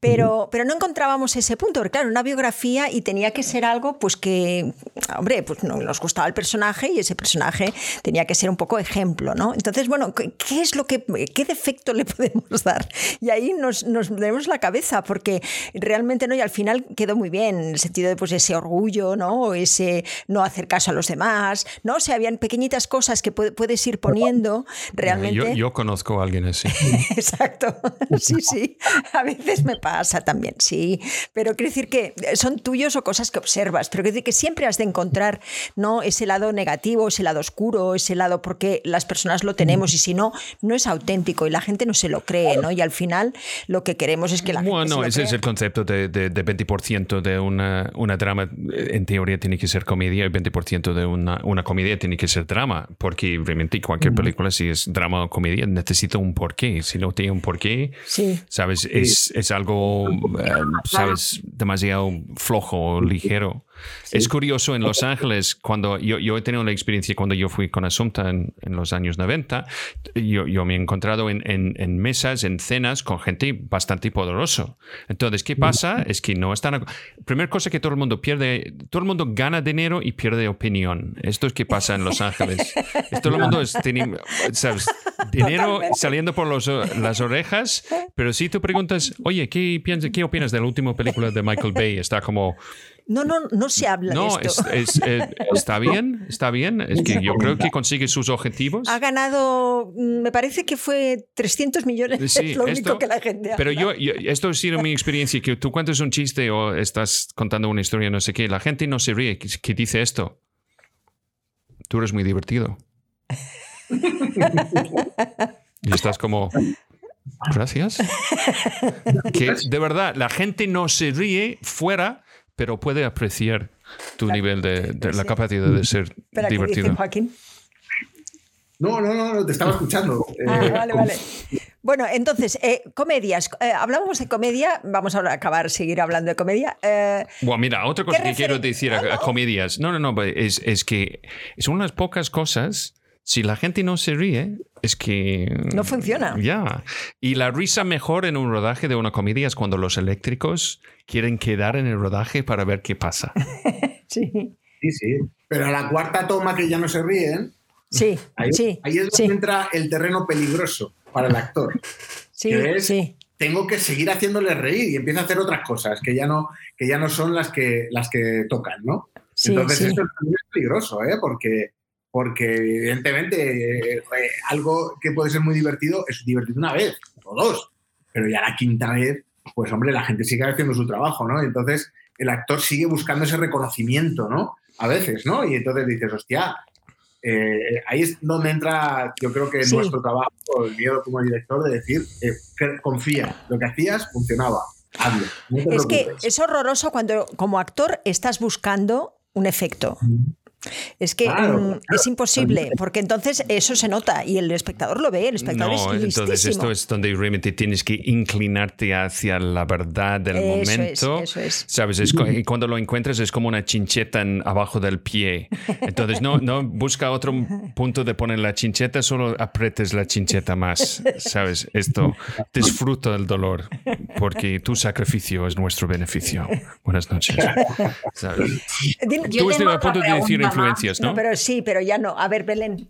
Pero, pero no encontrábamos ese punto, porque claro, una biografía y tenía que ser algo pues que, hombre, pues no nos gustaba el personaje y ese personaje tenía que ser un poco ejemplo, ¿no? Entonces, bueno, ¿qué es lo que, qué defecto le podemos dar? Y ahí nos, nos la cabeza, porque realmente realmente no, y al final quedó muy bien, en el sentido de pues ese orgullo, ¿no? Ese no hacer caso a los demás, ¿no? O sea, habían pequeñitas cosas que puedes ir poniendo realmente. Yo, yo conozco a alguien así. Exacto, sí, sí, a veces me pasa también, sí, pero quiero decir que son tuyos o cosas que observas, pero quiero decir que siempre has de encontrar, ¿no? Ese lado negativo, ese lado oscuro, ese lado porque las personas lo tenemos y si no, no es auténtico y la gente no se lo cree, ¿no? Y al final lo que queremos es que la bueno, gente Bueno, ese crea. es el concepto de, de, de 20% de una, una, drama, en teoría tiene que ser comedia y 20% de una, una comedia tiene que ser drama, porque realmente cualquier película, si es drama o comedia, necesita un porqué. Si no tiene un porqué, sí. ¿sabes? Es, es algo, uh, ¿sabes? Demasiado flojo o ligero. Sí. Es curioso en Los Ángeles, cuando yo, yo, he tenido la experiencia cuando yo fui con Asunta en, en los años 90, yo, yo me he encontrado en, en, en, mesas, en cenas con gente bastante poderosa. Entonces, ¿qué pasa? Es que no están... Primera cosa que todo el mundo pierde, todo el mundo gana dinero y pierde opinión. Esto es que pasa en Los Ángeles. Todo el mundo es, tiene, ¿sabes? Dinero Totalmente. saliendo por los, las orejas, pero si tú preguntas, oye, ¿qué, piensas, ¿qué opinas de la última película de Michael Bay? Está como... No, no, no se habla no, de esto. Es, es, eh, está bien, está bien. Es que yo creo que consigue sus objetivos. Ha ganado, me parece que fue 300 millones, sí, es lo esto, único que la gente Pero yo, yo, esto ha sido mi experiencia, que tú cuentas un chiste o estás contando una historia, no sé qué, la gente no se ríe, que, que dice esto. Tú eres muy divertido. y estás como... Gracias. Que de verdad, la gente no se ríe fuera pero puede apreciar tu claro. nivel de, de, la capacidad de ser divertido. ¿qué dice Joaquín? No, no, no, te estaba escuchando. Ah, eh, vale, vale. Bueno, entonces, eh, comedias. Eh, hablábamos de comedia, vamos a acabar, seguir hablando de comedia. Eh, Bueno, mira, otra cosa ¿Qué que quiero decir a, a comedias. No, no, no, es, es que son unas pocas cosas. Si la gente no se ríe, es que. No funciona. Ya. Y la risa mejor en un rodaje de una comedia es cuando los eléctricos quieren quedar en el rodaje para ver qué pasa. sí, Sí, sí. Pero a la cuarta toma que ya no se ríen, sí, ahí, sí. ahí es donde sí, entra el terreno peligroso para el actor. sí, que es- sí. Tengo que seguir haciéndole reír y empieza a hacer otras cosas que ya no, que ya no son las que, las que tocan, ¿no? Sí, Entonces sí. también es peligroso, ¿eh? Porque, porque evidentemente eh, algo que puede ser muy divertido es divertido una vez o dos, pero ya la quinta vez, pues hombre, la gente sigue haciendo su trabajo, ¿no? Entonces el actor sigue buscando ese reconocimiento, ¿no? A veces, ¿no? Y entonces dices, hostia, eh, ahí es donde entra, yo creo que Sí. nuestro trabajo, el miedo como director, de decir, eh, confía, lo que hacías funcionaba, hazlo. no Es que es horroroso cuando como actor estás buscando un efecto. Es que Claro, mm, claro. es imposible, porque entonces eso se nota y el espectador lo ve, el espectador No, es entonces listísimo. esto es donde realmente tienes que inclinarte hacia la verdad del Eso es, momento. eso es. Sabes, es cuando lo encuentras es como una chincheta en- abajo del pie. Entonces no, no busca otro punto de poner la chincheta, solo apretes la chincheta más. Sabes, esto disfruta el dolor porque tu sacrificio es nuestro beneficio. Buenas noches. ¿Sabes? Yo Tú estás tengo a punto de decir. Influencias, ¿no? No, pero sí, pero ya no. A ver, Belén.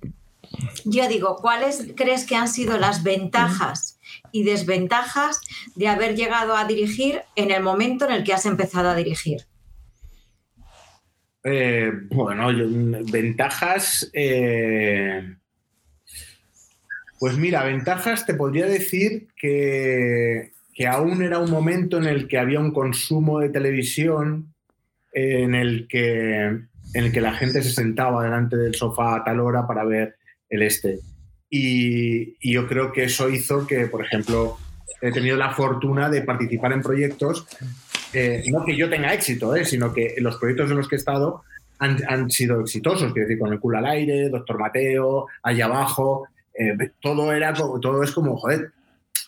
Yo digo, ¿cuáles crees que han sido las ventajas y desventajas de haber llegado a dirigir en el momento en el que has empezado a dirigir? Eh, bueno, yo- ventajas. eh, pues mira, ventajas te podría decir que, que aún era un momento en el que había un consumo de televisión en el que, en el que la gente se sentaba delante del sofá a tal hora para ver el este. Y, yo creo que eso hizo que, por ejemplo, he tenido la fortuna de participar en proyectos eh, no que yo tenga éxito, eh, sino que los proyectos en los que he estado han, han sido exitosos, quiero decir, con el culo al aire, Doctor Mateo, allá abajo, eh, todo era todo es como, joder,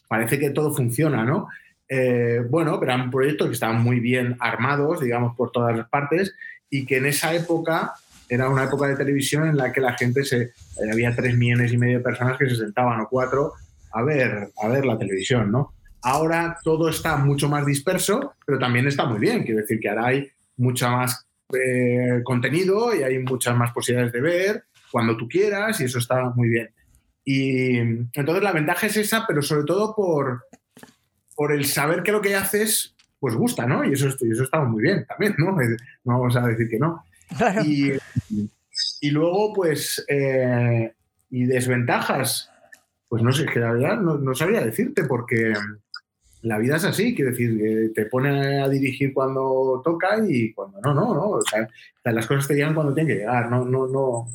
parece que todo funciona, ¿no? Eh, bueno, eran proyectos que estaban muy bien armados, digamos, por todas las partes, y que en esa época era una época de televisión en la que la gente se, eh, había tres millones y medio de personas que se sentaban o cuatro a ver, a ver la televisión, ¿no? Ahora todo está mucho más disperso, pero también está muy bien. Quiero decir que ahora hay mucha más eh, contenido y hay muchas más posibilidades de ver cuando tú quieras y eso está muy bien. Y entonces la ventaja es esa, pero sobre todo por, por el saber que lo que haces pues gusta, ¿no? Y eso, y eso está muy bien también, ¿no? No vamos a decir que no. Claro. Y, y luego, pues, eh, y desventajas, pues no sé, que la verdad no, no sabría decirte porque la vida es así, quiero decir, que te pone a dirigir cuando toca y cuando no, no, no. O sea, las cosas te llegan cuando tienen que llegar, no, no, no.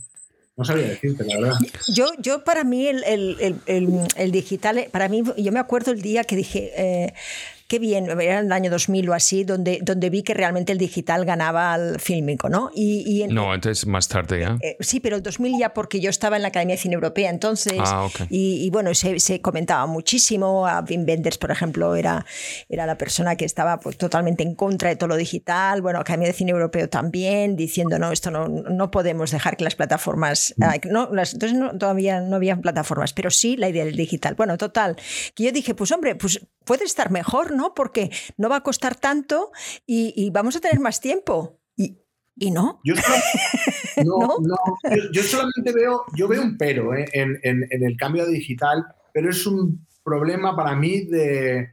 No sabría decirte, la verdad. Yo, yo para mí el, el- el- digital, eh, para mí, yo me acuerdo el día que dije, eh, qué bien, era el año 2000 o así, donde, donde vi que realmente el digital ganaba al fílmico, ¿no? Y, y en- No, entonces más tarde, ¿ya? eh, sí, pero el 2000 ya porque yo estaba en la Academia de Cine Europea entonces Ah, ok. y, y bueno, se, se comentaba muchísimo, a Wim Wenders, por ejemplo, era, era la persona que estaba pues, totalmente en contra de todo lo digital, bueno, Academia de Cine Europeo también, diciendo, no, esto no, no podemos dejar que las plataformas, ah, no, las- entonces no, todavía no había plataformas, pero sí la idea del digital. Bueno, total, que yo dije, pues hombre, pues puede estar mejor, ¿no? Porque no va a costar tanto y, y vamos a tener más tiempo. Y, y no. Yo, solo- no, ¿No? no, yo, yo solamente veo, yo veo un pero eh, en, en- en el cambio digital, pero es un problema para mí de,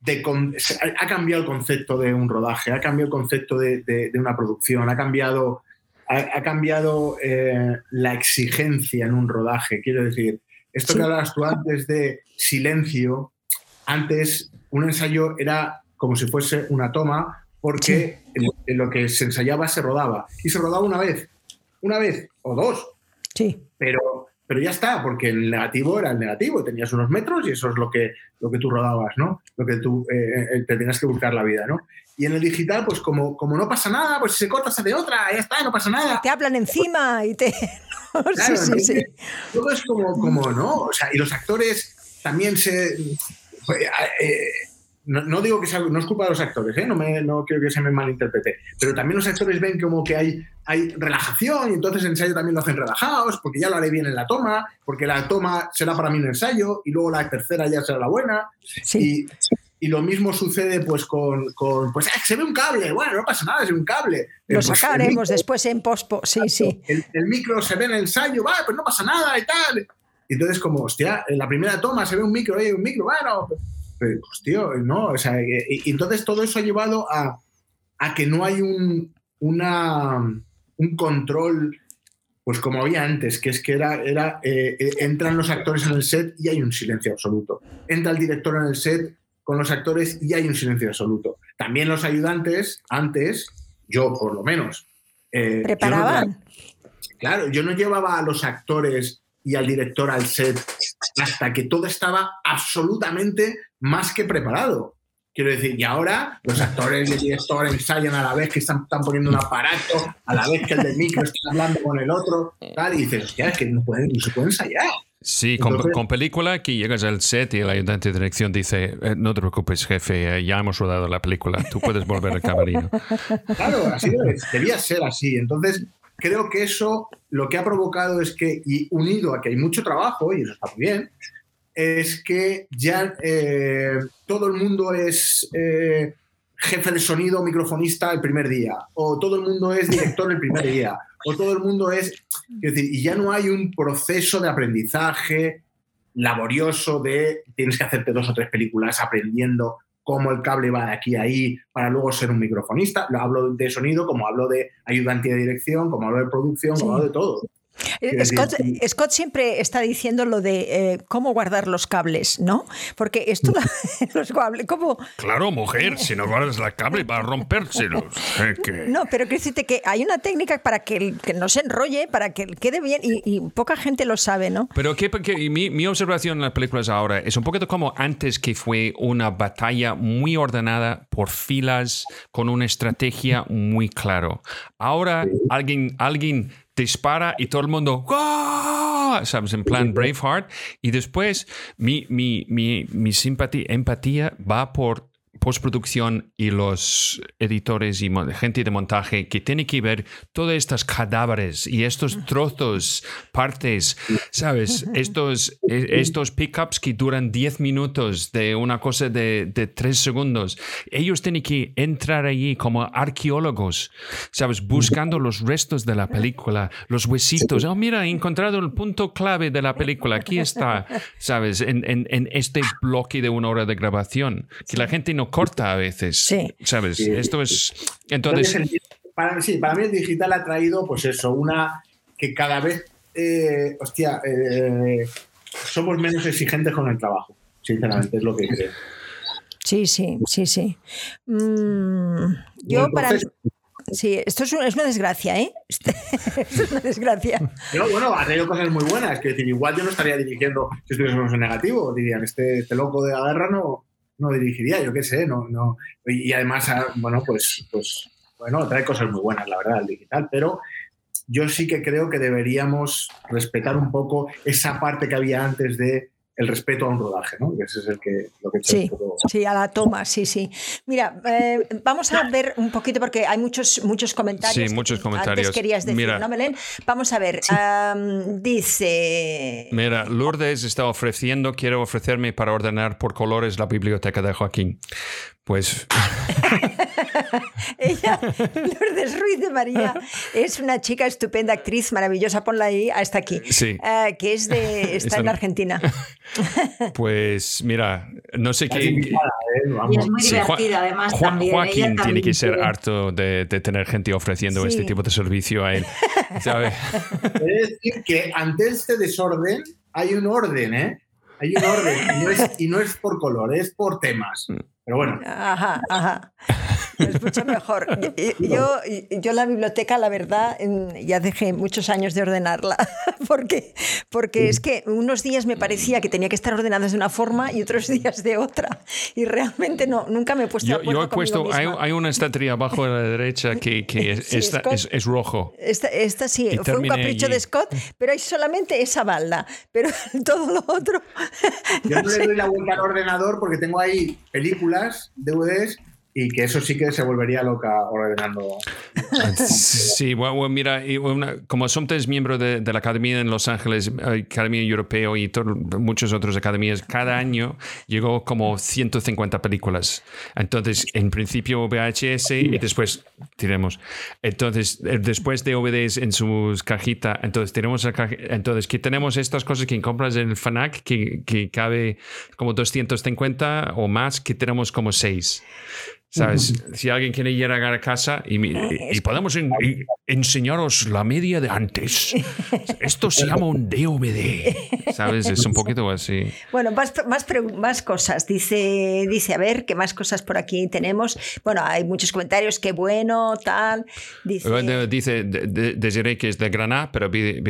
de con- se- ha, ha cambiado el concepto de un rodaje, ha cambiado el concepto de, de- de una producción, ha cambiado, ha, ha cambiado eh, la exigencia en un rodaje. Quiero decir, esto Sí. que hablabas tú antes de silencio, antes un ensayo era como si fuese una toma, porque en lo que se ensayaba se rodaba. Y se rodaba una vez, una vez o dos, Sí. pero, pero ya está, porque el negativo era el negativo, tenías unos metros y eso es lo que, lo que tú rodabas, ¿no? Lo que tú eh, eh, te tenías que buscar la vida, ¿no? Y en el digital, pues como, como no pasa nada, pues si se corta, se de otra, ya está, no pasa nada. Te hablan encima y te... Claro, sí, sí, sí. Todo es como, como, ¿no? O sea, y los actores también se... eh, no, no digo que sea, no es culpa de los actores, ¿eh? no, me, no quiero que se me malinterprete, pero también los actores ven como que hay, hay relajación y entonces el ensayo también lo hacen relajados, porque ya lo haré bien en la toma, porque la toma será para mí un ensayo y luego la tercera ya será la buena. Sí. Y, y lo mismo sucede pues con, con pues ah, se ve un cable, bueno, no pasa nada, se ve un cable. Eh, Lo pues, sacaremos micro- después en pospo. Sí, sí. el, el micro se ve en el ensayo, va, pues no pasa nada y tal. Y entonces, como, hostia, en la primera toma se ve un micro, hay un micro, bueno, pues, tío, no, o sea, y, y entonces todo eso ha llevado a, a que no hay un, una, un control, pues como había antes, que es que era, era eh, eh, entran los actores en el set y hay un silencio absoluto. Entra el director en el set con los actores y hay un silencio absoluto. También los ayudantes, antes, yo por lo menos, eh, yo no tra- Preparaban. Claro, yo no llevaba a los actores y al director al set hasta que todo estaba absolutamente más que preparado. Quiero decir, y ahora los actores y el director ensayan a la vez que están, están poniendo un aparato, a la vez que el del micro está hablando con el otro, tal, y dices, hostia, es que no, pueden, no se puede ensayar. Sí, con, Entonces- con película que llegas al set y el ayudante de dirección dice, "Eh, no te preocupes, jefe, eh, ya hemos rodado la película, tú puedes volver al camerino. Claro, así debe- debía ser así. Entonces, creo que eso lo que ha provocado es que, y unido a que hay mucho trabajo, y eso está muy bien, es que ya eh, todo el mundo es eh, jefe de sonido, microfonista el primer día, o todo el mundo es director el primer día, o todo el mundo es... Es decir, y ya no hay un proceso de aprendizaje laborioso de tienes que hacerte dos o tres películas aprendiendo cómo el cable va de aquí a ahí para luego ser un microfonista. Lo hablo de sonido, como hablo de ayudante de dirección, como hablo de producción, como hablo de todo. Eh, Scott, siempre está diciendo lo de eh, cómo guardar los cables, ¿no? Porque esto, los cables, ¿cómo? Claro, mujer, si no guardas la cable va a rompérselos. Eh, No, pero quiero decirte que hay una técnica para que, no se enrolle, para que quede bien y, y poca gente lo sabe, ¿no? Pero que, que- mi, mi observación en las películas ahora es un poquito como antes que fue una batalla muy ordenada por filas con una estrategia muy claro. Ahora alguien, alguien dispara y todo el mundo. ¿sabes? En plan Braveheart. Y después mi, mi, mi, mi simpatía, empatía va por postproducción y los editores y gente de montaje que tiene que ver todas estas cadáveres y estos trozos, partes, ¿sabes? Estos, e- estos pickups que duran 10 minutos de una cosa de, de 3 segundos. Ellos tienen que entrar allí como arqueólogos, ¿sabes? Buscando los restos de la película, los huesitos. Oh, mira, he encontrado el punto clave de la película. Aquí está, ¿sabes? En, en- en este bloque de una hora de grabación, que la gente no corta a veces, Sí. ¿sabes? Sí. Esto es... Entonces, para, sí, para mí el digital ha traído, pues eso, una que cada vez, eh, hostia, eh, somos menos exigentes con el trabajo, sinceramente, es lo que creo. Sí, sí, sí, sí. Mm, yo para... Sí, esto es, un- es una desgracia, ¿eh? Esto es una desgracia. Pero bueno, ha traído cosas muy buenas. Que decir, igual yo no estaría dirigiendo si estuviésemos en negativo. Dirían, este, este loco de la guerra no, no dirigiría, yo qué sé. No, no. Y además, ah, bueno, pues, pues, bueno, trae cosas muy buenas, la verdad, el digital. Pero yo sí que creo que deberíamos respetar un poco esa parte que había antes de el respeto a un rodaje, ¿no? Que ese es el que, lo que Sí, poco- sí, a la toma, sí, sí. Mira, eh, vamos a ver un poquito porque hay muchos, muchos comentarios. Sí, muchos que comentarios. Antes querías decir, Mira. ¿no, Belén? Vamos a ver. dice. Mira, Lourdes está ofreciendo, quiero ofrecerme para ordenar por colores la biblioteca de Joaquín. Pues Ella, Lourdes Ruiz de María, es una chica estupenda, actriz maravillosa, ponla ahí, hasta aquí. Sí. Eh, que es de. Está en. Argentina. Pues mira, no sé qué. ¿eh? Y es muy Sí, divertida, además, Ju- también. Joaquín tiene que ser quiere. harto de, de tener gente ofreciendo Sí. este tipo de servicio a él. ¿sabe? Es decir, que ante este desorden hay un orden, ¿eh? Hay un orden. Y no es, y no es por color, es por temas. Pero bueno, Ajá, ajá. Es mucho mejor. Yo, yo, la biblioteca, la verdad, ya dejé muchos años de ordenarla, porque, porque es que unos días me parecía que tenía que estar ordenada de una forma y otros días de otra. Y realmente no, nunca me he puesto yo, yo he puesto, hay, hay, una estantería abajo a la derecha que, que es, esta, es, rojo. Esta, esta sí, fue un capricho de Scott, pero hay solamente esa balda, pero todo lo otro... Yo no, le doy la vuelta al ordenador porque tengo ahí películas, DVDs y que eso sí que se volvería loca ordenando. Sí, bueno, mira, como somos miembro de, la Academia en Los Ángeles, Academia Europea y muchas otras academias, cada año llegó como 150 películas. Entonces, en principio VHS y después tiremos. Entonces, eh, después de OVDs en sus cajitas, entonces tenemos entonces que tenemos estas cosas que compras en el FANAC que, que cabe como 250 o más, que tenemos como 6. ¿Sabes? Si alguien quiere llegar a casa y, y, podemos enseñaros la media de antes. Esto se llama un DVD. ¿Sabes? Es un poquito así. Bueno, más, más, más cosas. Dice, dice, a ver, ¿qué más cosas por aquí tenemos? Bueno, hay muchos comentarios, qué bueno, tal. Dice, dice Desiree que es de Granada, pero vive,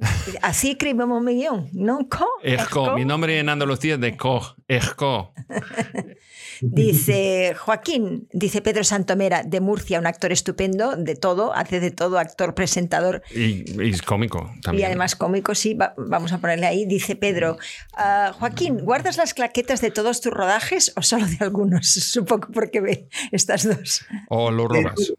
Así escribimos mi guion, ¿no? Co, Mi nombre en Andalucía es de Co. Esco. Dice Joaquín, dice Pedro Santomera, de Murcia, un actor estupendo, de todo, hace de todo, actor, presentador. Y, es cómico también. Y además cómico, sí, vamos a ponerle ahí. Dice Pedro, ah, Joaquín, ¿guardas las claquetas de todos tus rodajes o solo de algunos? Supongo porque ve estas dos. O lo robas.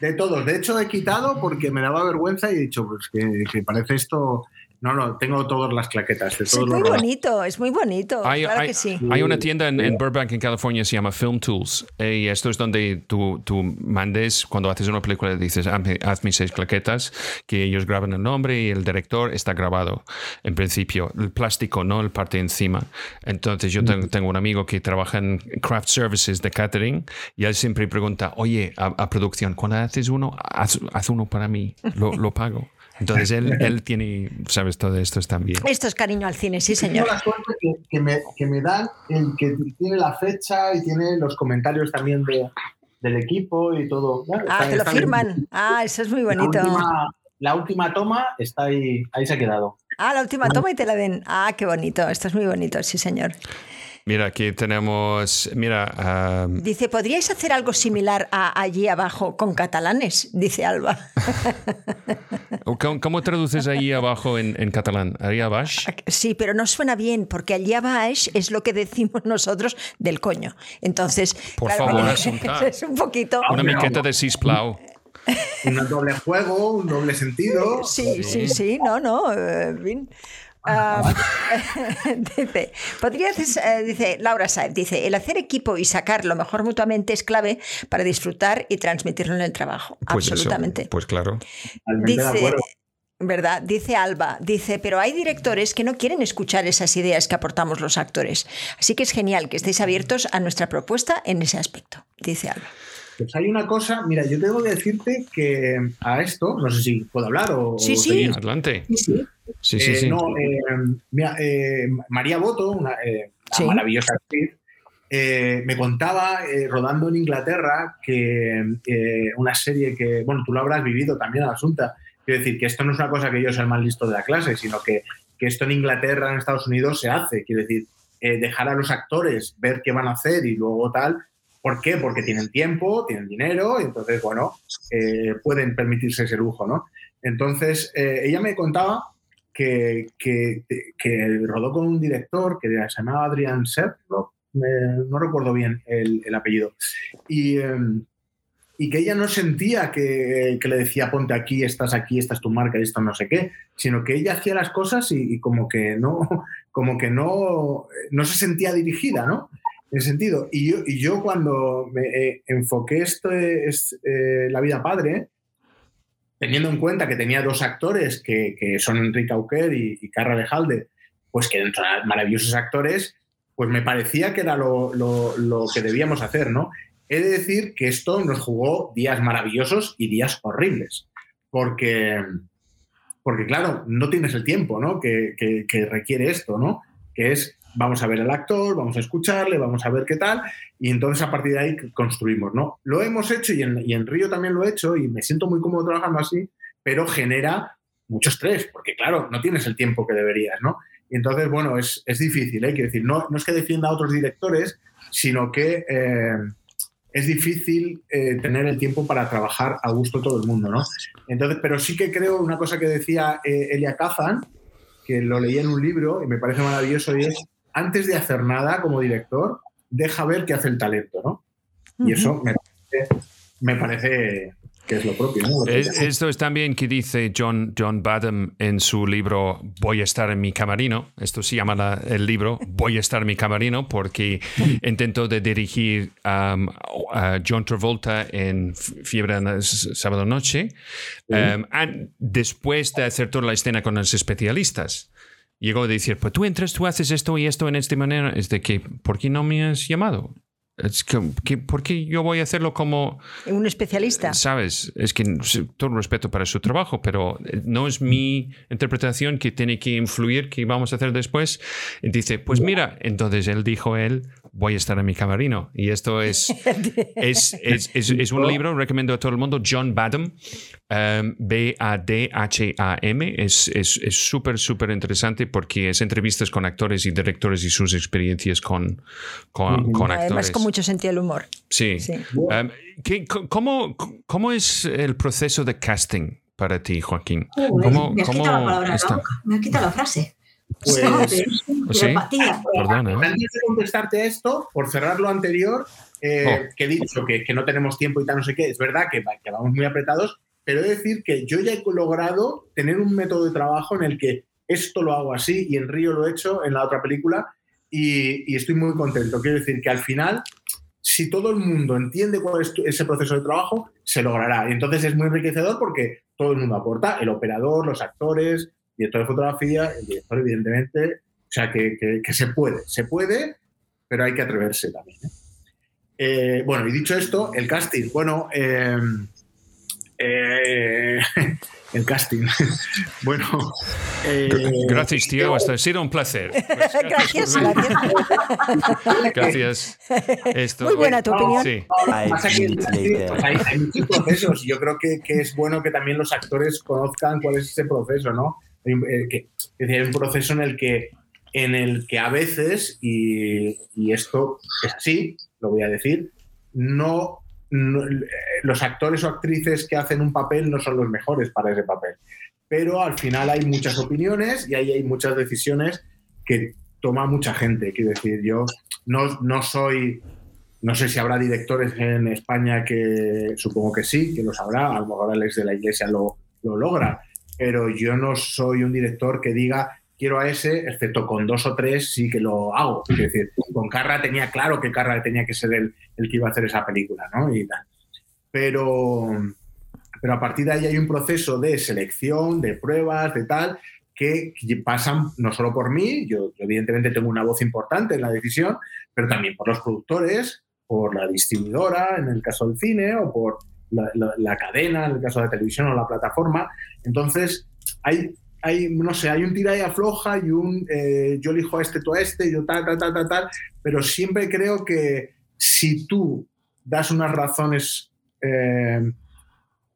De, todos. De hecho, he quitado porque me daba vergüenza y he dicho, pues que parece esto no, no, tengo todas las claquetas. De es muy bonito, es muy bonito. Hay, claro que sí. hay una tienda en, Burbank, en California, se llama Film Tools. Y esto es donde tú, tú mandes, cuando haces una película, dices, hazme, seis claquetas, que ellos graban el nombre y el director está grabado, en principio. El plástico, no el parte encima. Entonces, yo tengo, un amigo que trabaja en craft services de catering y él siempre pregunta, oye, a, producción, cuando haces uno, haz, uno para mí, lo, lo pago. Entonces él, él tiene, sabes, todo esto también. Esto es cariño al cine, sí, señor. Tengo la suerte que, me, que, me, dan el que tiene la fecha y tiene los comentarios también de, del equipo y todo. ah, te lo firman. Ah, eso es muy bonito. La última, toma está ahí, ahí se ha quedado. Ah, la última toma y te la den. Ah, qué bonito. Esto es muy bonito, sí, señor. Mira, aquí tenemos. Mira. Dice: ¿podríais hacer algo similar a allí abajo con catalanes? Dice Alba. ¿Cómo, traduces allí abajo en, catalán? ¿Allí abajo? Sí, pero no suena bien, porque allí abajo es lo que decimos nosotros del coño. Entonces. Por favor, es un poquito. Una miqueta de sisplau. Un doble juego, un doble sentido. Sí, sí, sí, no, no. Eh, Ah, dice, podrías, eh, dice Laura Saez, dice, el hacer equipo y sacar lo mejor mutuamente es clave para disfrutar y transmitirlo en el trabajo. Pues Absolutamente. pues claro. Dice, ¿verdad? Dice Alba, dice, pero hay directores que no quieren escuchar esas ideas que aportamos los actores. Así que es genial que estéis abiertos a nuestra propuesta en ese aspecto, dice Alba. Pues hay una cosa, mira, yo tengo que decirte que a esto, no sé si puedo hablar o... Sí, sí. Adelante. Sí, sí. Sí, sí, eh, No, eh, mira, eh, María Boto, una, maravillosa actriz, me contaba, rodando en Inglaterra, que una serie que, bueno, tú lo habrás vivido también, Asunta, quiero decir que esto no es una cosa que yo sea el más listo de la clase, sino que, que esto en Inglaterra, en Estados Unidos, se hace, quiero decir, dejar a los actores ver qué van a hacer y luego tal, ¿Por qué? Porque tienen tiempo, tienen dinero, y entonces, bueno, pueden permitirse ese lujo, ¿no? Entonces, ella me contaba que, que, rodó con un director que se llamaba Adrian Sepp, no, recuerdo bien el, apellido, y, em, y, que ella no sentía que, le decía ponte aquí, estás aquí, esta es tu marca y esto no sé qué, sino que ella hacía las cosas y, como que no, como que no, no se sentía dirigida, ¿no? Ese sentido. Y yo, cuando me eh, enfoqué esto es eh, la vida padre, teniendo en cuenta que tenía dos actores que, son Enrique Auquer y, y Carra Lejalde, pues que eran maravillosos actores, pues me parecía que era lo, que debíamos hacer, ¿no? He de decir que esto nos jugó días maravillosos y días horribles, porque, porque claro, no tienes el tiempo, ¿no? Que, requiere esto, ¿no? Que es vamos a ver al actor, vamos a escucharle, vamos a ver qué tal, y entonces a partir de ahí construimos, ¿no? Lo hemos hecho y en, Río también lo he hecho y me siento muy cómodo trabajando así, pero genera mucho estrés, porque claro, no tienes el tiempo que deberías, ¿no? Y entonces, bueno, es, es difícil, ¿eh? Quiero decir, no, no es que defienda a otros directores, sino que eh, es difícil eh, tener el tiempo para trabajar a gusto todo el mundo, ¿no? Entonces, pero sí que creo una cosa que decía eh, Elia Kazan, que lo leí en un libro y me parece maravilloso, y es, antes de hacer nada como director, deja ver qué hace el talento, ¿no? Y eso me parece, me parece que es lo propio. ¿no? Es, esto es también que dice John, John Badham en su libro Voy a estar en mi camarino. Esto se llama la, el libro Voy a estar en mi camarino porque intentó de dirigir um, a John Travolta en Fiebre de Sábado Noche um, and, después de hacer toda la escena con los especialistas. Llegó a decir, pues tú entras, tú haces esto y esto en esta manera. Es de que, ¿por qué no me has llamado? Es que, que, ¿Por qué yo voy a hacerlo como... Un especialista. Sabes, es que todo respeto para su trabajo, pero no es mi interpretación que tiene que influir que vamos a hacer después. Y dice, pues mira, entonces él dijo él, voy a estar en mi camarino. Y esto es, es, es, es, es un libro, recomiendo a todo el mundo, John Badham, um, B-A-D-H-A-M. Es súper, súper interesante porque es entrevistas con actores y directores y sus experiencias con, con, con actores. Además, con mucho sentido del humor. Sí. sí. Um, ¿qué, cómo, ¿Cómo es el proceso de casting para ti, Joaquín? ¿Cómo, me has quitado la palabra la boca, me has quitado la frase. Pues, ¿Sí? Perdona. Antes de contestarte esto, por cerrar lo anterior, eh, oh. que he dicho que, que, no tenemos tiempo y tal, no sé qué, es verdad que, que vamos muy apretados, pero he de decir que yo ya he logrado tener un método de trabajo en el que esto lo hago así y en Río lo he hecho en la otra película y, y estoy muy contento. Quiero decir que al final, si todo el mundo entiende cuál es ese proceso de trabajo, se logrará. Y entonces es muy enriquecedor porque todo el mundo aporta, el operador, los actores, director de fotografía, el director, evidentemente. O sea, que, que, que se puede, se puede, pero hay que atreverse también. ¿eh? Eh, bueno, y dicho esto, el casting. Bueno, eh, eh, el casting. bueno. Eh, gracias, tío. Hasta ha sido un placer. Pues gracias, gracias. gracias. Esto, Muy buena tu opinión. Sí. Hay, hay, muchos procesos y yo creo que, que, es bueno que también los actores conozcan cuál es ese proceso, ¿no? Hay, que, es decir, hay un proceso en el que, en el que a veces, y, y esto es así, lo voy a decir, no no, los actores o actrices que hacen un papel no son los mejores para ese papel. Pero al final hay muchas opiniones y ahí hay muchas decisiones que toma mucha gente. Quiero decir, yo no, no soy, no sé si habrá directores en España que supongo que sí, que lo sabrá, a lo mejor Alex de la Iglesia lo, lo logra, pero yo no soy un director que diga quiero a ese, excepto con dos o tres sí que lo hago. Es decir, con Carra tenía claro que Carra tenía que ser el, el que iba a hacer esa película, ¿no? Y tal. Pero, pero a partir de ahí hay un proceso de selección, de pruebas, de tal, que pasan no solo por mí, yo, yo evidentemente tengo una voz importante en la decisión, pero también por los productores, por la distribuidora, en el caso del cine, o por la, la, la cadena, en el caso de la televisión o la plataforma. Entonces, hay hay, no sé, hay un tira y afloja y un eh, yo elijo a este, tú a este, yo tal, tal, tal, tal, tal, pero siempre creo que si tú das unas razones eh,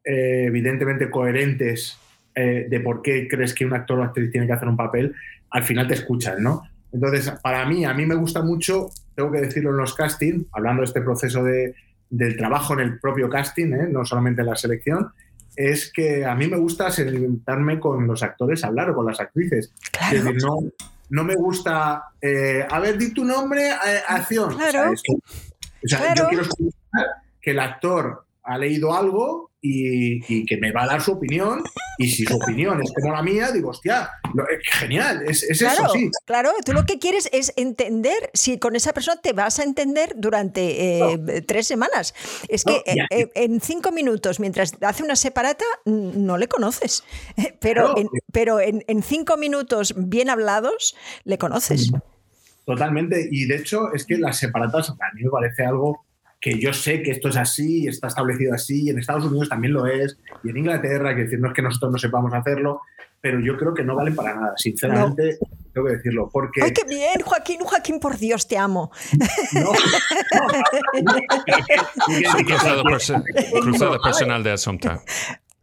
eh, evidentemente coherentes eh, de por qué crees que un actor o actriz tiene que hacer un papel, al final te escuchan, ¿no? Entonces, para mí, a mí me gusta mucho, tengo que decirlo en los castings, hablando de este proceso de, del trabajo en el propio casting, no solamente en la selección, es que a mí me gusta sentarme con los actores a hablar o con las actrices. Claro. Es decir, no, no me gusta, eh, a ver, di tu nombre, eh, acción. Claro. O sea, que, o sea claro. yo quiero escuchar que el actor ha leído algo y, y, que me va a dar su opinión. Y si su opinión es como la mía, digo, hostia, lo, es genial, es, es claro, eso, sí. Claro, tú lo que quieres es entender si con esa persona te vas a entender durante eh, no. tres semanas. Es que eh, en cinco minutos, mientras hace una separata, no le conoces. Pero, claro. en, pero en, en, cinco minutos bien hablados, le conoces. Totalmente. Y de hecho, es que las separatas a mí me parece algo que yo sé que esto es así, está establecido así, y en Estados Unidos también lo es, y en Inglaterra, que decir, no es que nosotros no sepamos hacerlo, pero yo creo que no valen para nada. Sinceramente, no. tengo que decirlo. Porque, ¡Ay, qué bien, Joaquín! Joaquín, por Dios, te amo. no, Cruzado, perso- cruzado personal de Asunta.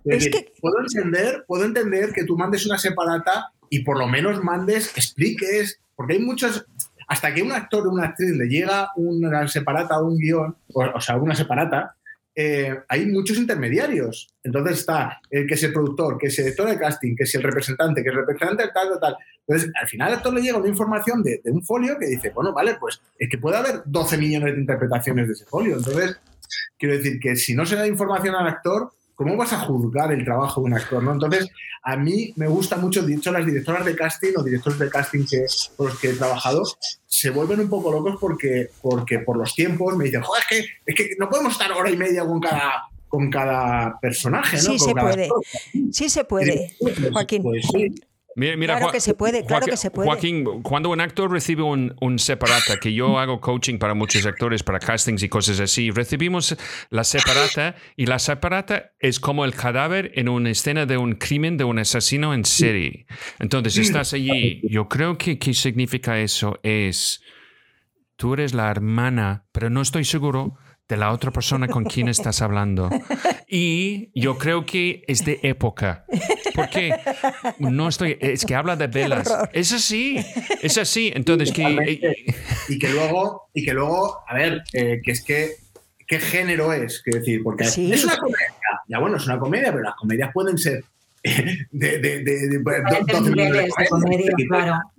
Es que- puedo entender, puedo entender que tú mandes una separata y por lo menos mandes, expliques, porque hay muchos, hasta que un actor o una actriz le llega una separata o un guion, o, o sea, una separata, eh, hay muchos intermediarios. Entonces está el que es el productor, que es el director de casting, que es el representante, que es el representante tal, tal, tal. Entonces, al final al actor le llega una información de, de un folio que dice, bueno, vale, pues es que puede haber 12 millones de interpretaciones de ese folio. Entonces, quiero decir que si no se da información al actor, ¿cómo vas a juzgar el trabajo de un actor? ¿no? Entonces, a mí me gusta mucho, de hecho, las directoras de casting o directores de casting que, con los que he trabajado se vuelven un poco locos porque, porque por los tiempos me dicen, joder, es que, es que no podemos estar hora y media con cada, con cada personaje, ¿no? Sí, Con se puede. actor. Sí se puede, Pues, Joaquín. pues sí. Mira, mira, Claro que se puede, claro Joaquín- que se puede. Joaquín, cuando un actor recibe un, un separata, que yo hago coaching para muchos actores, para castings y cosas así, recibimos la separata y la separata es como el cadáver en una escena de un crimen de un asesino en serie. Entonces estás allí. Yo creo que qué significa eso es, tú eres la hermana, pero no estoy seguro de la otra persona con quien estás hablando. Y yo creo que es de época. Porque no estoy. Es que habla de velas. Es así. Es así. Entonces, que. Y que luego, y que luego, a ver, eh, que es que qué género es, quiero decir, porque Sí. es una comedia. Ya bueno, es una comedia, pero las comedias pueden ser eh, de, de, de, de- Diferentes 12 millones niveles de comedia, Es decir, claro. es decir,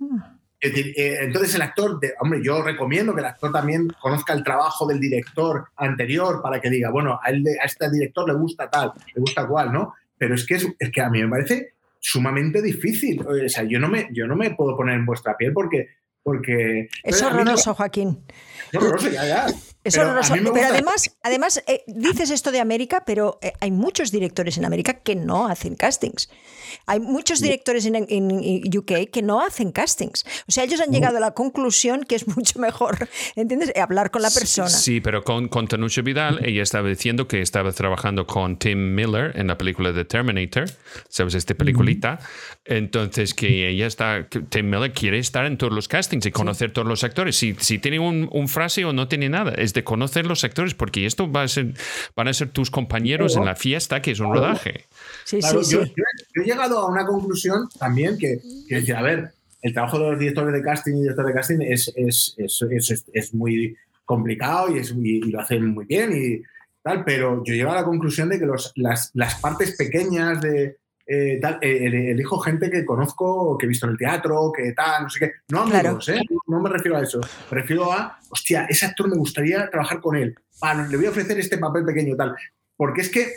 entonces el actor, de- hombre, yo recomiendo que el actor también conozca el trabajo del director anterior para que diga, bueno, a, él a este director le gusta tal, le gusta cual, ¿no? Pero es que, es, es que a mí me parece sumamente difícil. O sea, yo no me, yo no me puedo poner en vuestra piel porque... porque Es a mí horroroso, Joaquín. es horroroso, ya, ya. Es Pero mí me Pero además, además eh, dices esto de América, pero eh, hay muchos directores en América que no hacen castings. Hay muchos directores en, UK que no hacen castings. O sea, ellos han llegado a la conclusión que es mucho mejor, ¿entiendes? Hablar con la persona. Sí, pero con, con Vidal, ella estaba diciendo que estaba trabajando con Tim Miller en la película de Terminator, ¿sabes? Esta peliculita. Entonces, que ella está, que Tim Miller quiere estar en todos los castings y conocer todos los actores. Si, si tiene un, un frase o no tiene nada, es de conocer los actores, porque esto va a ser, van a ser tus compañeros en la fiesta, que es un rodaje. Sí, Claro, sí, yo, sí. yo- yo he llegado a una conclusión también que, que a ver, el trabajo de los directores de casting y directores de casting es, es, es, es- es- es muy complicado y, es, y lo hacen muy bien y tal, pero yo llego a la conclusión de que los, las, las partes pequeñas de eh, tal, eh, el- elijo gente que conozco, que he visto en el teatro, que tal, no sé qué, no amigos, ¿eh? no, me refiero a eso, me refiero a, hostia, ese actor me gustaría trabajar con él, Ah, no, le voy a ofrecer este papel pequeño tal, porque es que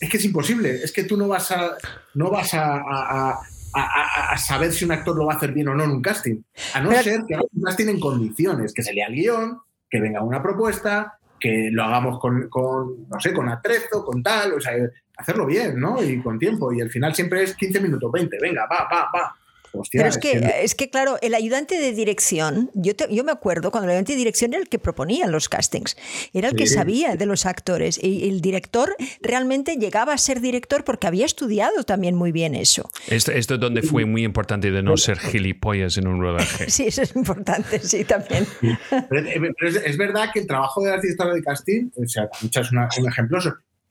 es que es imposible. Es que tú no vas a, no vas a, a- a- a- a saber si un actor lo va a hacer bien o no en un casting. A no Pero- ser que haga un casting en condiciones, que se lea el guion, que venga una propuesta, que lo hagamos con, con, no sé, con atrezo, con tal, o sea, hacerlo bien, ¿no? Y con tiempo. Y al final siempre es 15 minutos, 20, venga, va, va, va. Hostia, Pero es que, es que, claro, el ayudante de dirección, yo, te- yo me acuerdo cuando el ayudante de dirección era el que proponía los castings, era el que sabía de los actores y el director realmente llegaba a ser director porque había estudiado también muy bien eso. Esto, esto es donde fue muy importante de no ser gilipollas en un rodaje. Sí, eso es importante, sí, también. Pero, es- verdad que el trabajo de las directoras de casting, o sea, muchas una, un ejemplo,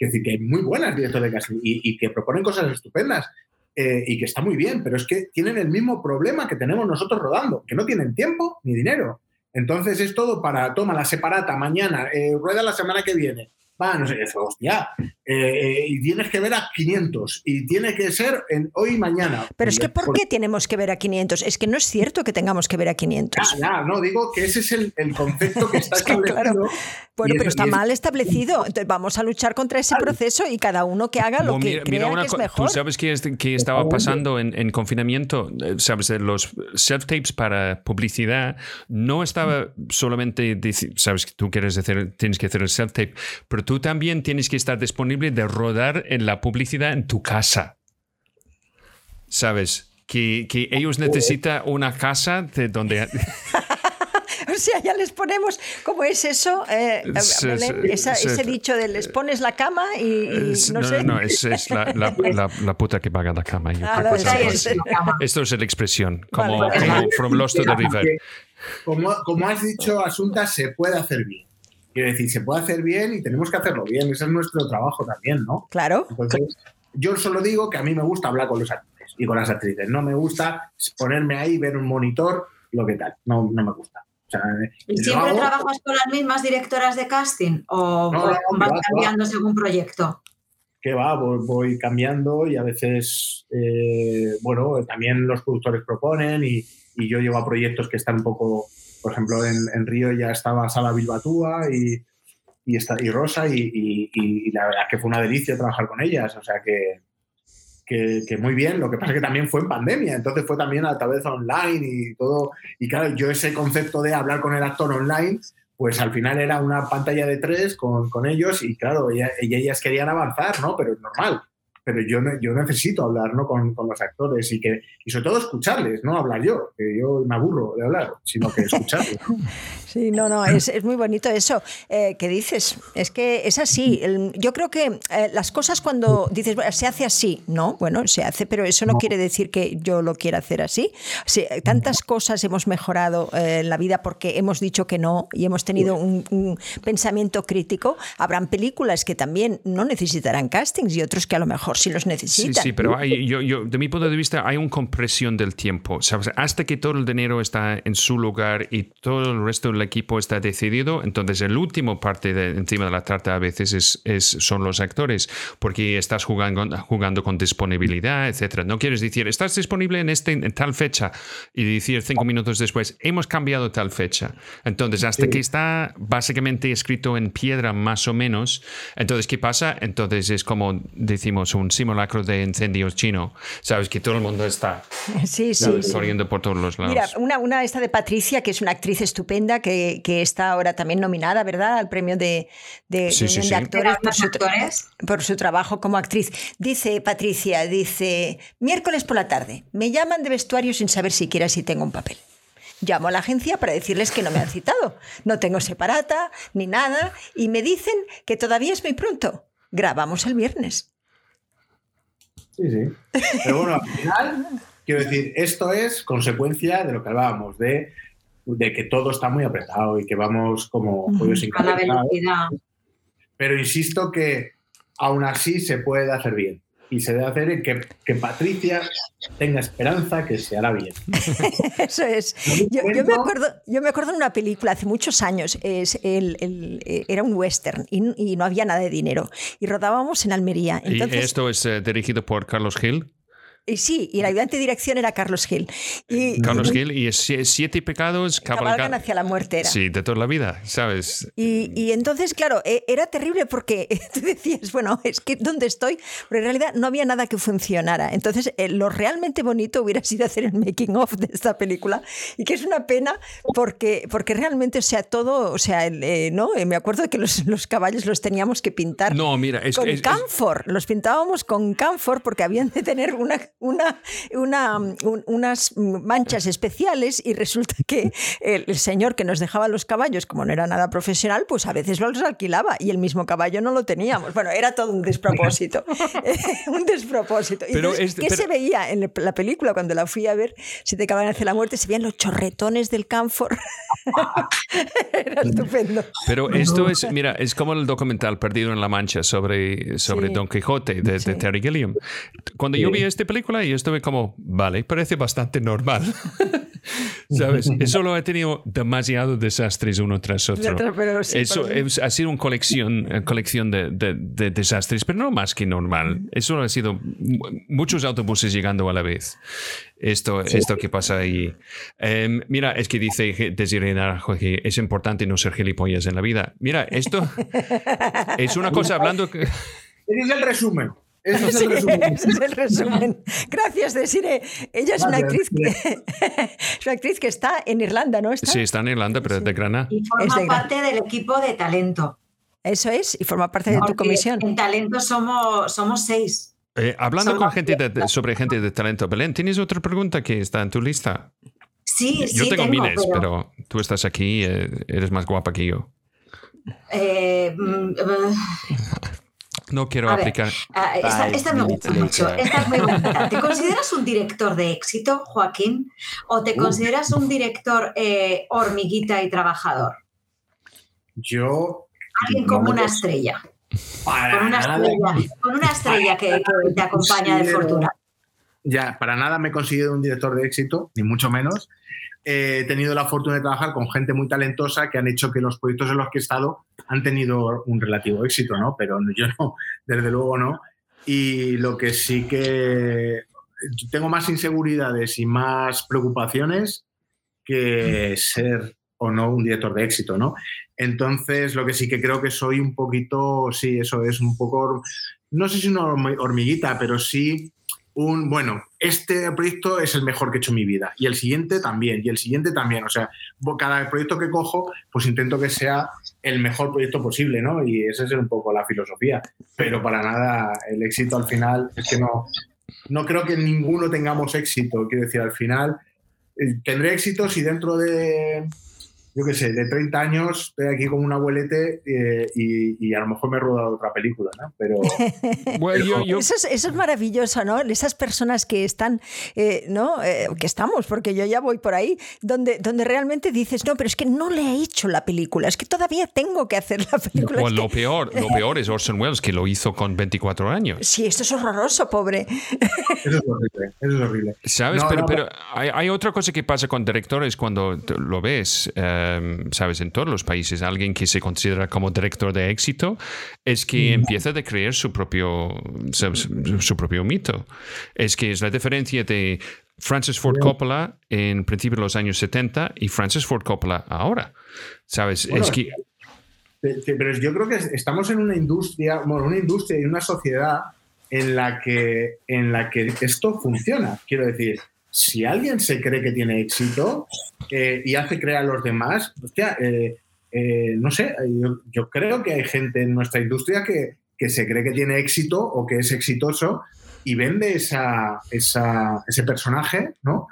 es decir, que hay muy buenas directoras de casting y, que proponen cosas estupendas eh, y que está muy bien, pero es que tienen el mismo problema que tenemos nosotros rodando, que no tienen tiempo ni dinero. Entonces es todo para, toma la separata mañana, eh, rueda la semana que viene. Va, no sé, qué, hostia. eh, eh, y tienes que ver a 500 y tiene que ser en hoy y mañana. Pero es que ¿por qué tenemos que ver a 500? Es que no es cierto que tengamos que ver a 500. Ya, ya, no, digo que ese es el, el concepto que está Es que, claro. establecido. Bueno, y pero es- está mal establecido. Entonces vamos a luchar contra ese proceso y cada uno que haga lo Bueno, que mira- crea mira una que es mejor. Tú sabes qué, es- qué estaba pasando en, en confinamiento, Eh, sabes, los self-tapes para publicidad, no estaba solamente, sabes, que tú quieres hacer, tienes que hacer el self-tape, pero tú también tienes que estar disponible de rodar en la publicidad en tu casa. ¿Sabes? Que, que ellos necesitan una casa de donde... O sea, ya les ponemos, ¿cómo es eso? Eh, Belén? Esa- es- ese dicho de les pones la cama y, no, no, sé. no, no, es, es la, la- la- la puta que paga la cama. yo Ah, creo que es- es-. Esto es la expresión, como, vale. como from Lost to the River. Como has dicho, Asunta, se puede hacer bien. Quiero decir, se puede hacer bien y tenemos que hacerlo bien. Ese es nuestro trabajo también, ¿no? Claro. Entonces, yo solo digo que a mí me gusta hablar con los actores y con las actrices. No me gusta ponerme ahí, ver un monitor, lo que tal. No, no me gusta. O sea, ¿Y siempre hago, trabajas con las mismas directoras de casting o No, vas va, va. cambiando según proyecto? que va, voy, voy cambiando y a veces, eh, bueno, también los productores proponen y, y yo llevo a proyectos que están un poco, por ejemplo, en, en Río ya estaba Sala Bilbatúa y, y, y Rosa y, y- la verdad que fue una delicia trabajar con ellas, o sea que, que, muy bien, lo que pasa es que también fue en pandemia, entonces fue también a través online y todo, y claro, yo ese concepto de hablar con el actor online, pues al final era una pantalla de tres con, con ellos y claro, ella- y ellas querían avanzar, ¿no? Pero es normal. Pero yo, yo necesito hablar ¿no? con, con los actores y, que, y sobre todo escucharles, no hablar yo, que yo me aburro de hablar, sino que escucharles. Sí, no, no, es, es muy bonito eso eh, que dices. Es que es así. El- yo creo que eh, las cosas cuando dices, "Bueno, se hace así, no, bueno, se hace, pero eso no, quiere decir que yo lo quiera hacer así. Sí, tantas cosas hemos mejorado eh, en la vida porque hemos dicho que no y hemos tenido un, un pensamiento crítico. Habrán películas que también no necesitarán castings y otros que a lo mejor sí los Sí, necesitan. sí, pero hay, yo, yo, de mi punto de vista hay una compresión del tiempo. ¿sabes? Hasta que todo el dinero está en su lugar y todo el resto del equipo está decidido, entonces el último parte de, encima de la tarta a veces es, es- son los actores, porque estás jugando, jugando con disponibilidad, etcétera. No quieres decir, estás disponible en, este, en tal fecha y decir cinco minutos después, hemos cambiado tal fecha. Entonces, hasta que está básicamente escrito en piedra más o menos, entonces, ¿qué pasa? Entonces es como decimos un simulacro de incendios chino. Sabes que todo el mundo está Sí, sí, sí. corriendo por todos los lados. Mira, una, una esta de Patricia, que es una actriz estupenda, que, que está ahora también nominada, ¿verdad?, al premio de, de, Sí, sí, de sí. actores por ¿Los su, actores? por su trabajo como actriz. Dice Patricia, dice, miércoles por la tarde, me llaman de vestuario sin saber siquiera si tengo un papel. Llamo a la agencia para decirles que no me han citado. No tengo separata ni nada y me dicen que todavía es muy pronto. Grabamos el viernes. Sí, sí. Pero bueno, al final, quiero decir, esto es consecuencia de lo que hablábamos, de, de que todo está muy apretado y que vamos como pollos sin cabeza. velocidad. Pero insisto que aún así se puede hacer bien. Y se debe hacer en que, que Patricia tenga esperanza que se hará bien. Eso es. Yo, yo me acuerdo, yo me acuerdo de una película hace muchos años, es el, el- eh, era un western y, y no había nada de dinero. Y rodábamos en Almería. y Entonces, esto es eh, dirigido por Carlos Gil. Y sí, y el ayudante de dirección era Carlos Gil. Y, Carlos y Gil y Siete Pecados cabalgan cabalgan. hacia la muerte era. Sí, de toda la vida, ¿sabes? Y, y entonces, claro, e- era terrible porque tú decías, bueno, es que ¿dónde estoy? Pero en realidad no había nada que funcionara. Entonces, eh, lo realmente bonito hubiera sido hacer el making of de esta película y que es una pena porque, porque realmente, o sea, todo, o sea, el, eh, ¿no? Eh, me acuerdo que los, los caballos los teníamos que pintar No, mira, es, con es- es- camphor, los pintábamos con camphor porque habían de tener una, una, una, un- unas manchas especiales y resulta que el, el señor que nos dejaba los caballos, como no era nada profesional, pues a veces los alquilaba y el mismo caballo no lo teníamos. Bueno, era todo un despropósito, un despropósito. Pero entonces, es- ¿Qué pero- se veía en la película cuando la fui a ver? Si te acaban hacia la muerte, se veían los chorretones del camphor. era estupendo. Pero esto es, mira, es como el documental Perdido en la Mancha sobre, sobre Sí. Don Quijote de, de Sí. Terry Gilliam. Cuando yo vi esta película, yo estuve como, vale, parece bastante normal. ¿Sabes? Eso lo ha tenido demasiado desastres uno tras otro. Pero sí, Eso es- ha sido una colección, eh, colección de, de- de desastres, pero no más que normal. Eso ha sido mu- muchos autobuses llegando a la vez. Esto, esto que pasa ahí. Em, mira, es que dice Desiree Naranjo que es importante no ser gilipollas en la vida. Mira, esto es una cosa hablando que... Ese es el resumen. Ese es Sí, el resumen. ese es el resumen. Gracias, Desire. Ella es una actriz que, es una actriz que está en Irlanda, ¿no? ¿Está? Sí, está en Irlanda, pero es de Granada. Y Es forma de parte del equipo de talento. Eso es, y forma parte de tu comisión. En talento somos, somos seis. Eh, hablando con gente de- sobre gente de talento, Belén, ¿tienes otra pregunta que está en tu lista? Sí, Sí, Yo sí, tengo, tengo, miles, pero, pero... tú estás aquí, eh, eres más guapa que yo. eh, mm, eh, No quiero A ver, aplicar. esta, me gusta mucho. Esta es muy bonita. ¿Te consideras un director de éxito, Joaquín? ¿O te Uh. consideras un director eh, hormiguita y trabajador? Yo. Alguien no como una estrella. para Con una nada- estrella, con una estrella que, que te acompaña de fortuna. Ya, para nada me considero un director de éxito, ni mucho menos. Eh, he tenido la fortuna de trabajar con gente muy talentosa que han hecho que los proyectos en los que he estado han tenido un relativo éxito, ¿no? Pero yo no, desde luego no. Y lo que sí que tengo más inseguridades y más preocupaciones que ser o no un director de éxito, ¿no? Entonces, lo que sí que creo que soy un poquito, sí, eso es un poco, no sé si una hormi- hormiguita, pero sí un, bueno, este proyecto es el mejor que he hecho en mi vida y el siguiente también, y el siguiente también. O sea, cada proyecto que cojo, pues intento que sea el mejor proyecto posible, ¿no? Y esa es un poco la filosofía. Pero para nada, el éxito al final es que no, no creo que ninguno tengamos éxito. Quiero decir, al final eh, tendré éxito si dentro de, yo qué sé, de 30 años estoy aquí como un abuelete eh, y, y a lo mejor me he rodado otra película, ¿no? Pero Bueno, yo- yo- Eso es, eso es maravilloso, ¿no? Esas personas que están, eh, ¿no? Eh, que estamos, porque yo ya voy por ahí, donde, donde realmente dices, no, pero es que no le he hecho la película, es que todavía tengo que hacer la película. bueno, es que- lo, peor, lo peor es Orson Welles, que lo hizo con 24 años. Sí, esto es horroroso, pobre. eso es horrible, eso es horrible. ¿Sabes? No, pero no, pero hay, hay otra cosa que pasa con directores cuando lo ves, eh, ¿sabes? En todos los países, alguien que se considera como director de éxito es que empieza a creer su propio, ¿sabes? su propio mito. Es que es la diferencia de Francis Ford Coppola en principio de los años 70 y Francis Ford Coppola ahora. ¿Sabes? Bueno, es que Pero yo creo que estamos en una industria, bueno, una industria y una sociedad en la que, en la que esto funciona. Quiero decir, si alguien se cree que tiene éxito eh, y hace creer a los demás, hostia, eh, eh, no sé, yo, yo creo que hay gente en nuestra industria que, que se cree que tiene éxito o que es exitoso y vende esa, esa- ese personaje, ¿no?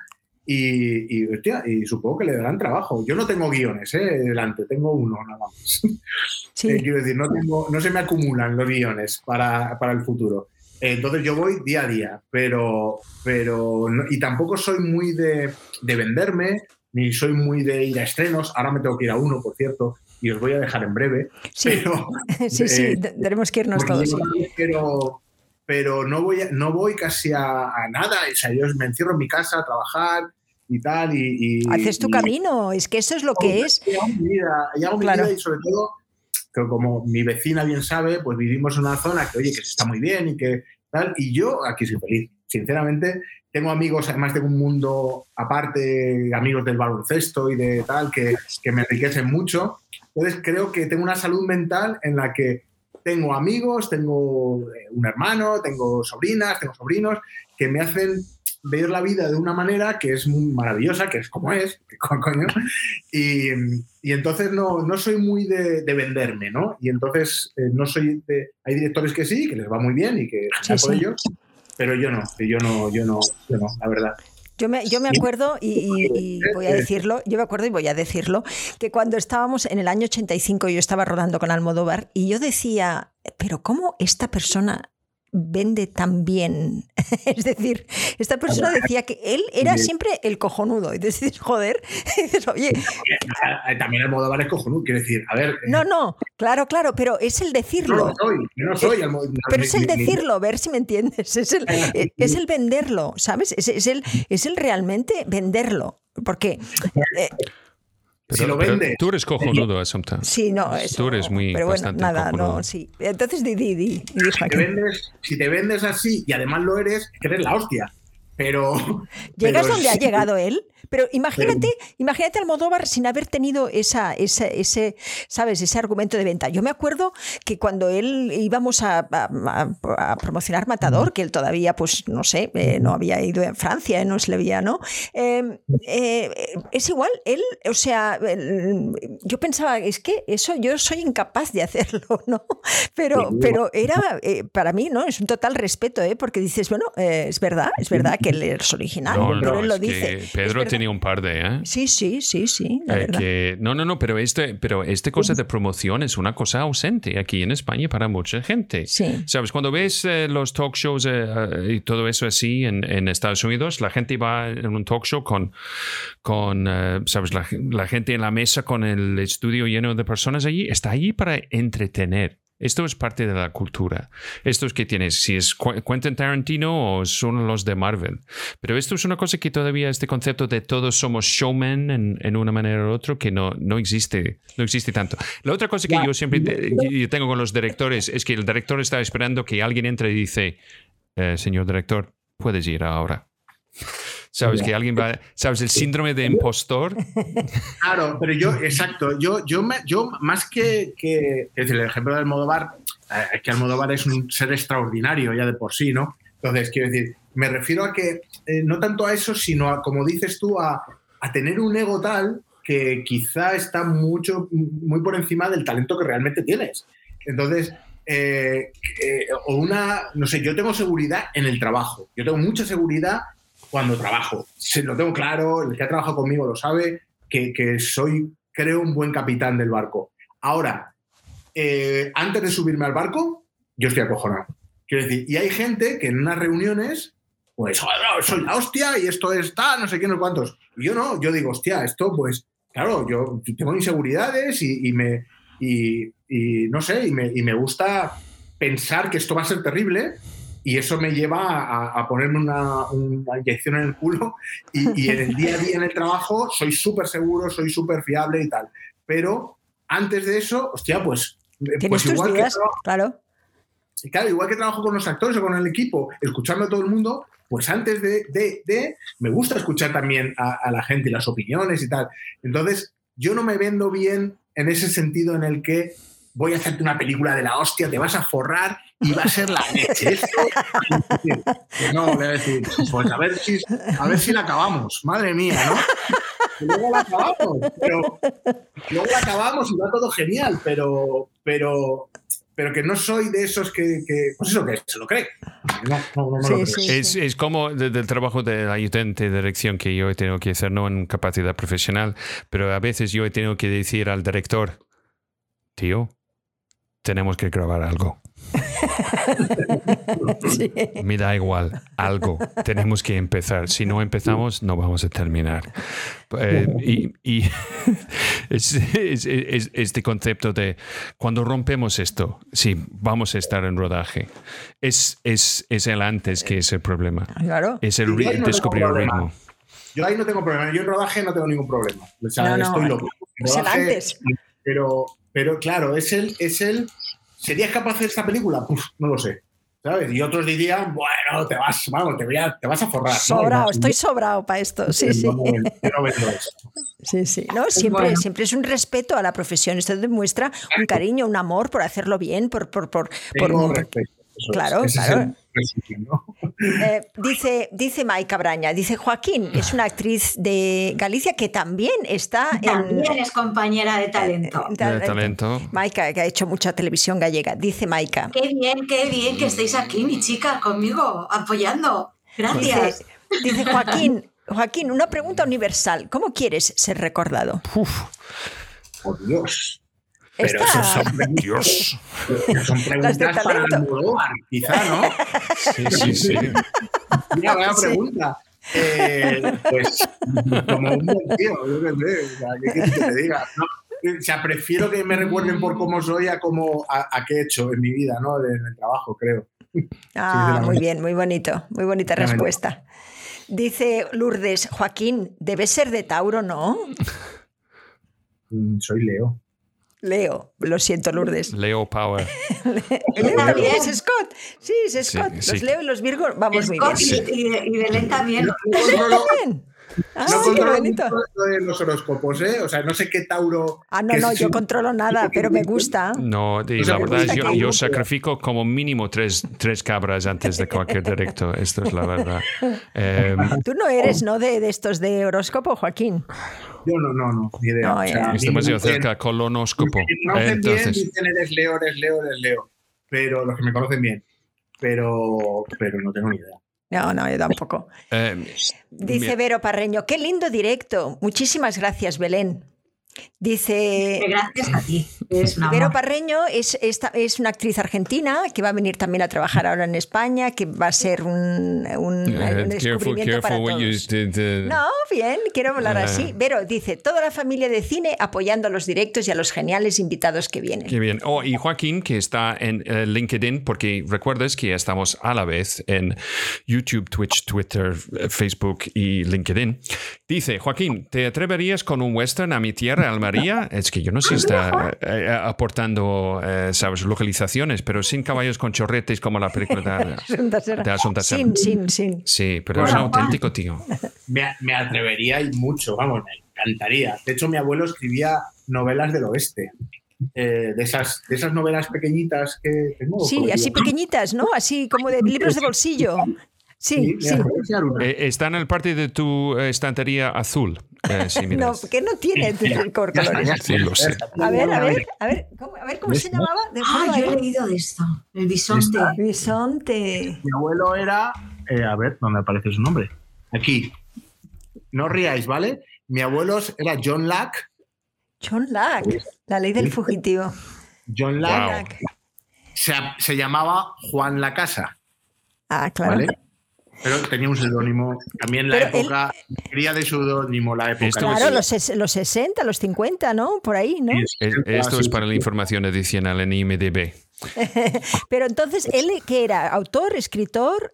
Y, y, hostia, y supongo que le darán trabajo. Yo no tengo guiones, ¿eh? Delante, tengo uno nada más. Sí. Eh, quiero decir, no, tengo, no se me acumulan los guiones para, para el futuro. Entonces yo voy día a día, pero, pero no- y tampoco soy muy de, de venderme, ni soy muy de ir a estrenos. Ahora me tengo que ir a uno, por cierto, y os voy a dejar en breve. Sí, Pero, sí, sí, eh, te- tenemos que irnos todos. sí. quiero- pero no voy, a- no voy casi a, a nada. O sea, yo me encierro en mi casa a trabajar y tal. Y, y- Haces tu y- camino, es que eso es lo que es. y hago mi vida, y hago mi Claro. vida y sobre todo, que como mi vecina bien sabe, pues vivimos en una zona que, oye, que se está muy bien y que tal, y yo aquí soy feliz. Sinceramente, tengo amigos, además tengo un mundo aparte, amigos del baloncesto y de tal, que, que me enriquecen mucho. Entonces creo que tengo una salud mental en la que tengo amigos, tengo eh, un hermano, tengo sobrinas, tengo sobrinos, que me hacen ver la vida de una manera que es muy maravillosa, que es como es, que coño. Y, y entonces no, no soy muy de, de venderme, ¿no? Y entonces eh, no soy de... Hay directores que sí, que les va muy bien y que Sí, por sí. ellos, pero yo no, yo no, yo no, yo no, la verdad. Yo me, yo me acuerdo, y, y- y voy a decirlo, yo me acuerdo y voy a decirlo, que cuando estábamos en el año 85 yo estaba rodando con Almodóvar y yo decía, pero ¿cómo esta persona vende tan bien? es decir, esta persona decía que él era siempre el cojonudo. Y dices, joder, y dices, oye, Eh, También el modo es cojonudo, quiero decir, a ver... no, no, claro, claro, pero es el no decirlo. lo soy, yo no soy Almodóvar. Pero es el decirlo, ver si me entiendes. Es el, eh, es el venderlo, ¿sabes? Es, es el, es el realmente venderlo. Porque, eh, Si lo pero vende. tú eres cojonudo, Asunta. sí, no, eso. Tú eres muy Pero bueno, bastante nada, cojonudo. no, sí. Entonces, di, di, di, di, si te, vendes, si te vendes así y además lo eres, es que eres la hostia. Pero. Llegas pero donde ha sí- llegado él, pero imagínate, imagínate Almodóvar sin haber tenido esa, esa- ese, ¿sabes? ese argumento de venta. Yo me acuerdo que cuando él íbamos a, a- promocionar Matador, que él todavía, pues no sé, eh, no había ido a Francia, no se le veía, ¿no? Eh, eh, es igual, él, o sea, yo pensaba, es que eso yo soy incapaz de hacerlo, ¿no? Pero, pero era, eh, para mí, ¿no? Es un total respeto, ¿eh? Porque dices, bueno, eh, es verdad, es verdad que él es original, No, pero no, él lo dice. Pedro tenía un par de, ¿eh? Sí, sí, sí, sí. La Eh, verdad. que, no, no, no, pero este, pero este cosa de promoción es una cosa ausente aquí en España para mucha gente. Sí. Sabes, cuando ves eh, los talk shows eh, y todo eso así en, en Estados Unidos, la gente va en un talk show con, con eh, sabes, la, la gente en la mesa con el estudio lleno de personas allí, está allí para entretener. Esto es parte de la cultura. Esto es que tienes, si es Qu- Quentin Tarantino o son los de Marvel. Pero esto es una cosa que todavía este concepto de todos somos showmen en, en una manera u otra que no, no existe, no existe tanto. La otra cosa que yo siempre te- yo tengo con los directores es que el director está esperando que alguien entre y dice, "Eh, señor director, puedes ir ahora. Sabes que alguien va, sabes el síndrome de impostor. Claro, pero yo, exacto, yo, yo, me- yo más que, que- es decir, el ejemplo del Almodóvar, eh, es que Almodóvar es un ser extraordinario ya de por sí, ¿no? Entonces, quiero decir, me refiero a que eh, no tanto a eso, sino a, como dices tú, a, a tener un ego tal que quizá está mucho, muy por encima del talento que realmente tienes. Entonces, eh, eh, o una, no sé, yo tengo seguridad en el trabajo, yo tengo mucha seguridad cuando trabajo. Se, lo tengo claro, el que ha trabajado conmigo lo sabe, que, que soy, creo, un buen capitán del barco. Ahora, eh, antes de subirme al barco, yo estoy acojonado. Quiero decir, y hay gente que en unas reuniones, pues, "Oh, soy la hostia y esto está, no sé qué, no cuántos. Y yo no, yo digo, hostia, esto, pues, claro, yo tengo inseguridades y, y me, y, y no sé, y me, y me gusta pensar que esto va a ser terrible y eso me lleva a, a ponerme una, una inyección en el culo y, y en el día a día en el trabajo soy súper seguro, soy súper fiable y tal. Pero antes de eso, hostia, pues, Tienes pues igual que trabajo- claro. claro, igual que trabajo con los actores o con el equipo, escuchando a todo el mundo, pues antes de, de- de- me gusta escuchar también a, a la gente y las opiniones y tal. Entonces, yo no me vendo bien en ese sentido en el que voy a hacerte una película de la hostia, te vas a forrar y va a ser la leche. Esto, que no, le voy a decir, pues a ver si, a ver si la acabamos, madre mía, ¿no? Y luego la acabamos, pero luego la acabamos y va todo genial, pero, pero, pero que no soy de esos que, que pues eso que se lo cree. No, no, no me Sí, lo creo. sí. Es, es como de- del trabajo de ayudante de dirección que yo he tenido que hacer, no en capacidad profesional, pero a veces yo he tenido que decir al director, tío, tenemos que grabar algo. Sí. Me da igual, algo. Tenemos que empezar. Si no empezamos, no vamos a terminar. Eh, y y es, es- es- este concepto de cuando rompemos esto, sí, vamos a estar en rodaje. Es, es, es el antes que es el problema. Claro. Es el no descubrir el ritmo. Yo ahí no tengo problema. Yo en rodaje no tengo ningún problema. O sea, No, no, estoy loco. En es el rodaje, antes. Pero, pero claro, es el, es el. ¿Serías capaz de hacer esta película? Puf, no lo sé. ¿Sabes? Y otros dirían, bueno, te vas, vamos, te, voy a- te vas a forrar. Sobrado, No, estoy sobrado para esto. Sí, sí. No no. Sí, sí. No, siempre, bueno. siempre es un respeto a la profesión. Esto demuestra un cariño, un amor por hacerlo bien, por, por, por, por- respeto. Eso es. Claro, es claro. Eh, dice, dice Maika Braña, dice Joaquín, es una actriz de Galicia que también está en. También es compañera de talento. en tal- De talento. Maika, que ha hecho mucha televisión gallega. Dice Maika. Qué bien, qué bien que estéis aquí, mi chica, conmigo, apoyando. Gracias. Dice, dice Joaquín, Joaquín, una pregunta universal. ¿Cómo quieres ser recordado? Por Dios. Pero Esta- eso son preguntas, Dios. son Las de preguntas para talento. Almodóvar, quizá, ¿no? Sí, sí, sí. Mira, vaya Sí. pregunta. Eh, pues como un buen tío, yo qué sé, o sea, ¿qué quieres que te diga? No, o sea, prefiero que me recuerden por cómo soy a cómo a, a qué he hecho en mi vida, ¿no? En el trabajo, creo. Ah, muy bien, muy bonito, muy bonita respuesta. Dice Lourdes, Joaquín, debes ser de Tauro, ¿no? Mm, Soy Leo. Leo, lo siento, Lourdes. Leo Power. Leo, es Scott. Sí, es Sí, Scott. sí. Los Leo y los Virgo vamos muy bien. Scott y, y- y Belén también. No, no. Ah, no qué controlo bonito. mucho de los horóscopos, ¿eh? O sea, no sé qué Tauro. Ah, no, no, yo controlo nada, pero me gusta. No, y O sea, la verdad es yo, que- yo sacrifico como mínimo tres, tres cabras antes de cualquier directo. Esto es la verdad. Eh, Tú no eres, ¿no? De, de estos de horóscopo, Joaquín. Yo no, no, no, ni idea. No, O sea, ya. a mí es demasiado me dicen- cerca colonoscopo. Los que me conocen bien Entonces, dicen eres Leo, eres Leo, eres Leo. Pero los que me conocen bien. Pero, pero no tengo ni idea. No, no, yo tampoco. Eh, Dice Vero Parreño, qué lindo directo. Muchísimas gracias, Belén. Dice Gracias a ti. Es Vero. Parreño es, esta- es una actriz argentina que va a venir también a trabajar ahora en España, que va a ser un, un- un careful, descubrimiento para todos. did, uh, No, bien, quiero hablar Ah. así. Vero dice, toda la familia de cine apoyando a los directos y a los geniales invitados que vienen. Qué bien. Oh, y Joaquín, que está en eh, LinkedIn, porque recuerdas que estamos a la vez en YouTube, Twitch, Twitter, eh, Facebook y LinkedIn. Dice, Joaquín, ¿te atreverías con un western a mi tierra, Almería? Es que yo no sé si está eh, eh, aportando, eh, sabes, localizaciones, pero sin caballos con chorretes como la película de, Asunta Serra. de Asunta. Sin, sin, sin. Sí, pero es Bueno, auténtico, tío. Me, me atrevería y mucho, vamos, me encantaría. De hecho, mi abuelo escribía novelas del oeste. eh, de, esas, de esas novelas pequeñitas que tengo. Sí, así pequeñitas, ¿no? Así como de libros de bolsillo. Sí, sí. Eh, está en el parte de tu estantería azul. Eh, si No, miras. que no tiene colores. Sí, lo sé. A ver, a ver, a ver, ¿cómo, a ver, ¿cómo se llamaba? Ah, yo he leído de esto. El bisonte. Bisonte. Mi abuelo era. eh, a ver, ¿dónde aparece su nombre? Aquí. No riáis, ¿vale? Mi abuelo era John Lack. John Lack, la ley del fugitivo. John Lack Wow. Lack. se, se llamaba Juan La Casa, Ah, claro. ¿vale? Pero tenía un seudónimo. También la Pero él- época. Quería de seudónimo la época. Esto Claro, es- los, ses- los 60, los 50, ¿no? Por ahí, ¿no? Es- Esto es para la información adicional en IMDB. Pero entonces, ¿él qué era? ¿Autor, escritor?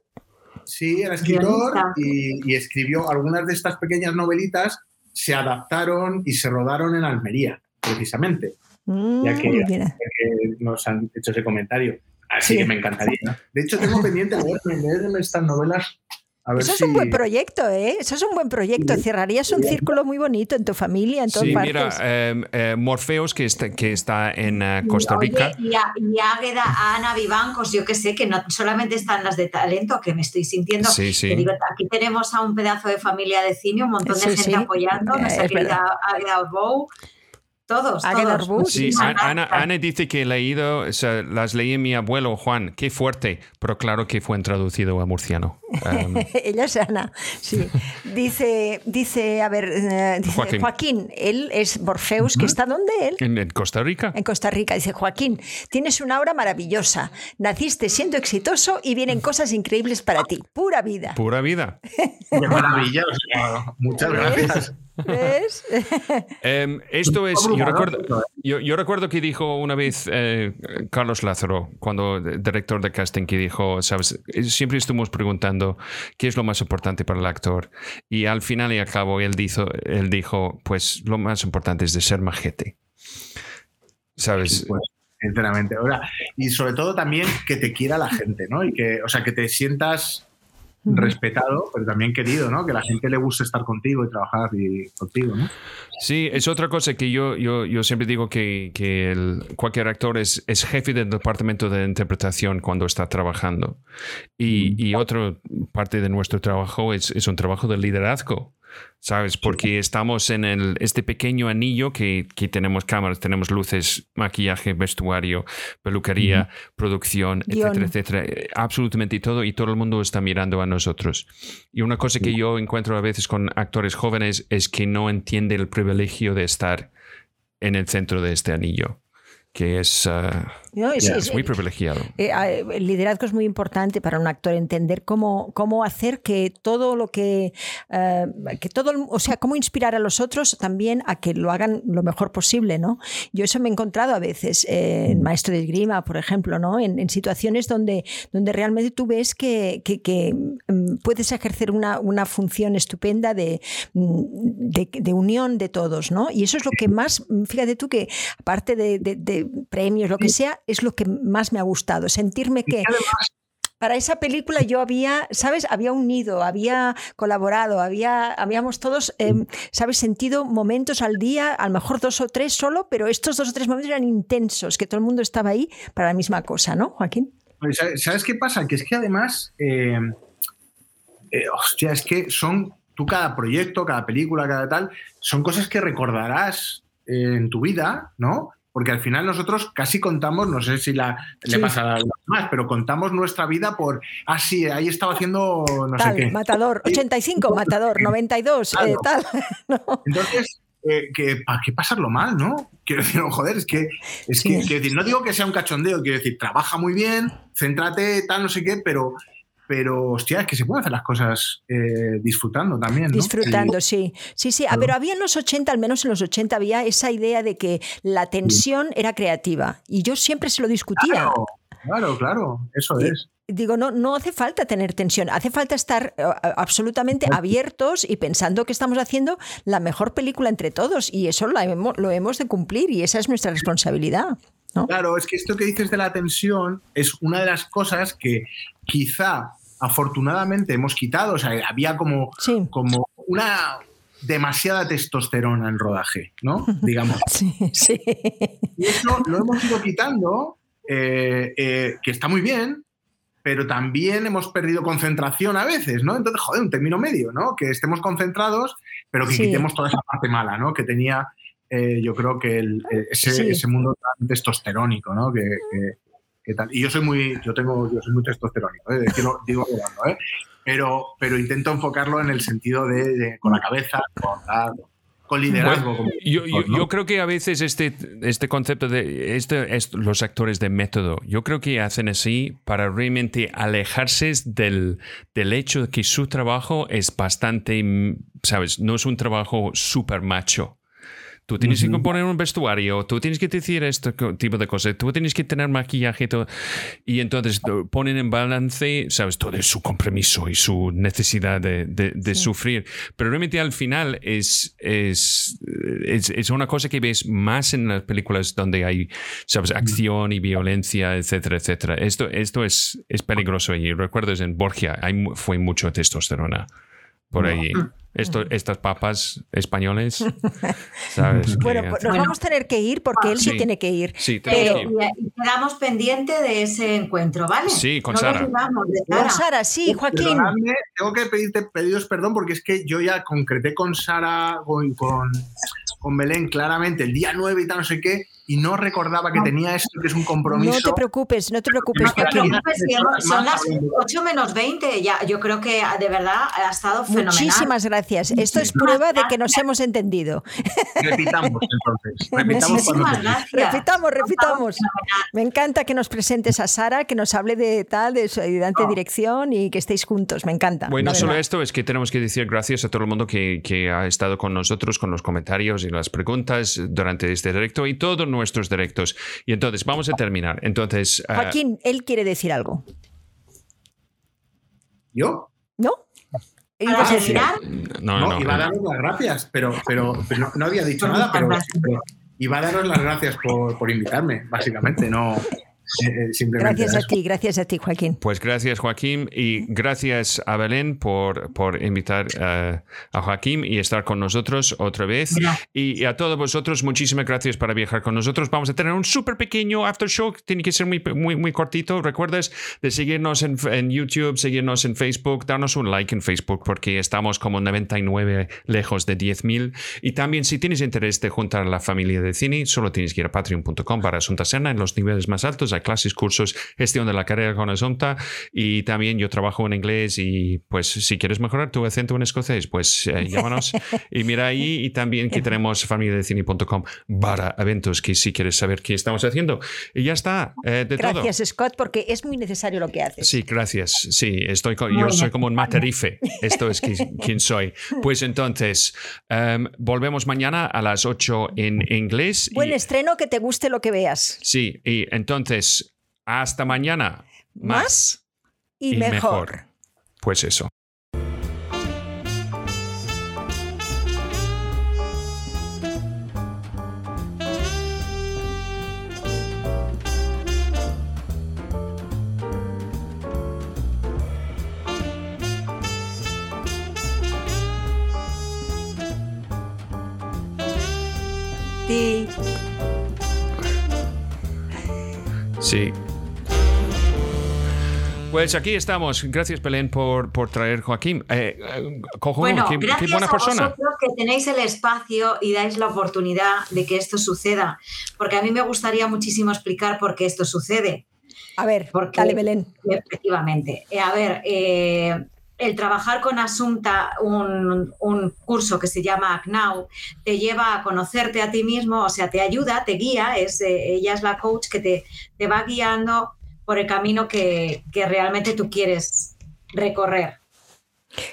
Sí, era escritor y, y escribió algunas de estas pequeñas novelitas, se adaptaron y se rodaron en Almería, precisamente, Mm, Ya que nos han hecho ese comentario. Así Sí. que me encantaría. De hecho, tengo pendiente leerme, leerme estas novelas. A ver Eso es si... un buen proyecto, ¿eh? Eso es un buen proyecto. Cerrarías un círculo muy bonito en tu familia, en todas Sí, partes. mira, eh, eh, Morpheus, que está, que está en eh, Costa Rica. Oye, y, a, y Águeda, a Ana Vivancos, yo que sé, que no solamente están las de talento, que me estoy sintiendo. Sí, sí. digo, aquí tenemos a un pedazo de familia de cine, un montón de Sí, gente sí. apoyando, Eh, nuestra es querida Águeda Orbou, todos, todos. Sí, Ana, Ana- dice que he leído, o sea, las leí mi abuelo Juan, qué fuerte, pero claro que fue traducido a murciano. Um, Ella es Ana, sí. Dice, dice a ver, eh, dice, Joaquín. Joaquín. él es Morpheus, que está donde él. en, en Costa Rica. En Costa Rica, dice Joaquín, tienes una aura maravillosa. Naciste siendo exitoso y vienen cosas increíbles para ti. Pura vida. Pura vida. Qué maravilla. muchas gracias. ¿Ves? Em, esto es, yo recuerdo, yo, yo recuerdo que dijo una vez eh, Carlos Lázaro, cuando director de casting, que dijo, sabes, siempre estuvimos preguntando qué es lo más importante para el actor. Y al final y al cabo él dijo, él dijo, pues lo más importante es de ser majete. ¿Sabes? Pues, sinceramente. Ahora, y sobre todo también que te quiera la gente, ¿no? Y que, o sea, que te sientas respetado, pero también querido, ¿no? Que la gente le guste estar contigo y trabajar y, contigo, ¿no? Sí, es otra cosa que yo, yo, yo siempre digo que, que el- cualquier actor es, es jefe del departamento de interpretación cuando está trabajando. Y, y otra parte de nuestro trabajo es, es un trabajo de liderazgo, ¿sabes? Porque estamos en el, este pequeño anillo que, que tenemos cámaras, tenemos luces, maquillaje, vestuario, peluquería, producción, Guión. etcétera, etcétera. Eh, Absolutamente todo y todo el mundo está mirando a nosotros. Y una cosa que yo encuentro a veces con actores jóvenes es que no entiende el privilegio de estar en el centro de este anillo, que es, ah, No, es- es- muy privilegiado. Eh, el liderazgo es muy importante para un actor entender cómo, cómo hacer que todo lo que, eh, que todo, o sea, cómo inspirar a los otros también a que lo hagan lo mejor posible, ¿no? Yo eso me he encontrado a veces eh, en maestro de esgrima, por ejemplo, ¿no? En, en situaciones donde, donde realmente tú ves que, que- que, mm, puedes ejercer una, una función estupenda de, mm, de, de unión de todos, ¿no? Y eso es lo que más, fíjate tú que aparte de premios, lo que sea, es lo que más me ha gustado, sentirme que para esa película yo había, ¿sabes? Había unido, había colaborado, había, habíamos todos, eh, ¿sabes? Sentido momentos al día, a lo mejor dos o tres solo, pero estos dos o tres momentos eran intensos, que todo el mundo estaba ahí para la misma cosa, ¿no, Joaquín? Oye, ¿sabes- ¿Sabes qué pasa? Que es que además, eh, eh, hostia, es que son, tú cada proyecto, cada película, cada tal, son cosas que recordarás eh, en tu vida, ¿no? Porque al final nosotros casi contamos, no sé si la, le pasa a los demás, pero contamos nuestra vida por, ah, sí, ahí estaba haciendo no Tal, sé qué. Matador, 85, Matador, 92, eh, tal. No. Entonces, eh, que, ¿para qué pasarlo mal, no? Quiero decir, no, joder, es que, es Sí. que quiero decir, no digo que sea un cachondeo, quiero decir, trabaja muy bien, céntrate, tal, no sé qué, pero, pero hostia, es que se pueden hacer las cosas eh, disfrutando también, ¿no? Disfrutando, sí. Sí, sí. Ah, pero había en los 80, al menos en los 80, había esa idea de que la tensión era creativa. Y yo siempre se lo discutía. Claro, claro, claro, eso es. Digo, no, no hace falta tener tensión, hace falta estar eh, absolutamente abiertos y pensando que estamos haciendo la mejor película entre todos y eso lo hemos, lo hemos de cumplir y esa es nuestra responsabilidad. ¿no? Claro, es que esto que dices de la tensión es una de las cosas que quizá afortunadamente hemos quitado. O sea, había como, Sí. como una demasiada testosterona en rodaje, ¿no? Digamos. Sí, sí. Y eso lo hemos ido quitando, eh, eh, que está muy bien, pero también hemos perdido concentración a veces, ¿no? Entonces, joder, un término medio, ¿no? Que estemos concentrados, pero que Sí. quitemos toda esa parte mala, ¿no? Que tenía, eh, yo creo que el- eh, ese, Sí. ese mundo tan testosterónico, ¿no? Que, que- tal. Y yo soy muy, yo tengo, yo soy muy testosterónico, ¿eh? Digo, digo ¿eh? Pero, pero intento enfocarlo en el sentido de, de- con la cabeza, con, tal, con liderazgo. como- Yo, yo- ¿no? yo creo que a veces este, este concepto de este, es- los actores de método, yo creo que hacen así para realmente alejarse del, del hecho de que su trabajo es bastante, mm, ¿sabes? No es un trabajo súper macho. Tú tienes que Ujú. componer un vestuario, tú tienes que decir este tipo de cosas, tú tienes que tener maquillaje y todo. Y entonces lo ponen en balance, ¿sabes? Todo su compromiso y su necesidad de, de- de Sí. sufrir. Pero realmente al final es, es, es, es una cosa que ves más en las películas donde hay, ¿sabes? Acción y violencia, etcétera, etcétera. Esto, esto es, es peligroso. Y recuerdas en Borgia, hay, fue mucho testosterona por ahí. Esto, estas papas españoles, ¿sabes? Bueno, Que pues nos vamos a tener que ir porque él sí, Sí. tiene que ir. Sí, Eh, tenemos que ir. y, y quedamos pendiente de ese encuentro, ¿vale? Sí, con no Sara. Con Sara. Sara, sí, Joaquín. Tengo que pedirte pedidos perdón porque es que yo ya concreté con Sara, con, con, con Belén claramente el día 9 y tal, no sé qué, y no recordaba que tenía esto, que es un compromiso. No te preocupes, no te preocupes, No te preocupes, son las 8 menos 20. Ya, yo creo que de verdad ha estado fenomenal. Muchísimas gracias. Esto es prueba de que nos hemos entendido. Repitamos entonces. Repitamos cuando Muchísimas gracias. Repitamos, repitamos. Me encanta que nos presentes a Sara, que nos hable de tal, de su ayudante de dirección y que estéis juntos. Me encanta. Bueno, solo esto, es que tenemos que decir gracias a todo el mundo que, que ha estado con nosotros, con los comentarios y las preguntas durante este directo y todos nuestros directos. Y entonces, vamos a terminar. Entonces, ah, Joaquín, él quiere decir algo. ¿Yo? ¿No? Ibas a decir- no, No, no, iba a daros las gracias, pero, pero, pero no, no había dicho nada, pero, pero iba a daros las gracias por, por invitarme, básicamente, no eh, eh, simplemente. Gracias a eso. ti, gracias a ti, Joaquín. Pues gracias, Joaquín, y gracias a Belén por, por invitar eh, a Joaquín y estar con nosotros otra vez. Y, y a todos vosotros, muchísimas gracias para viajar con nosotros. Vamos a tener un súper pequeño after show, tiene que ser muy, muy, muy cortito. Recuerdas de seguirnos en, en YouTube, seguirnos en Facebook, darnos un like en Facebook porque estamos como 99 lejos de 10.000. Y también, si tienes interés de juntar a la familia de cine, solo tienes que ir a patreon.com para Asunta Serna en los niveles más altos. Clases, cursos, gestión de la carrera con Asunta. Y también yo trabajo en inglés y pues si quieres mejorar tu acento en escocés, pues eh, llámanos y mira ahí. Y también que tenemos familiadecine.com para eventos que si quieres saber qué estamos haciendo. Y ya está, eh, de todo. Gracias, Scott, porque es muy necesario lo que haces. Sí, gracias. Sí, estoy co- yo soy como un materife. Esto es qui- quién soy. Pues entonces, em, volvemos mañana a las 8 en inglés. y- Buen estreno, que te guste lo que veas. sí, y entonces, hasta mañana. Más y, y mejor. mejor. Pues eso. Sí. Pues aquí estamos. Gracias, Belén, por, por traer Joaquín. Eh, eh, cojo, Bueno, qué, buena a persona. vosotros que tenéis el espacio y dais la oportunidad de que esto suceda, porque a mí me gustaría muchísimo explicar por qué esto sucede. A ver, Porque- dale, Belén. Efectivamente. Eh, a ver, eh, el trabajar con Asunta, un, un curso que se llama ACNAU, te lleva a conocerte a ti mismo, o sea, te ayuda, te guía, es, eh, ella es la coach que te, te va guiando por el camino que, que realmente tú quieres recorrer.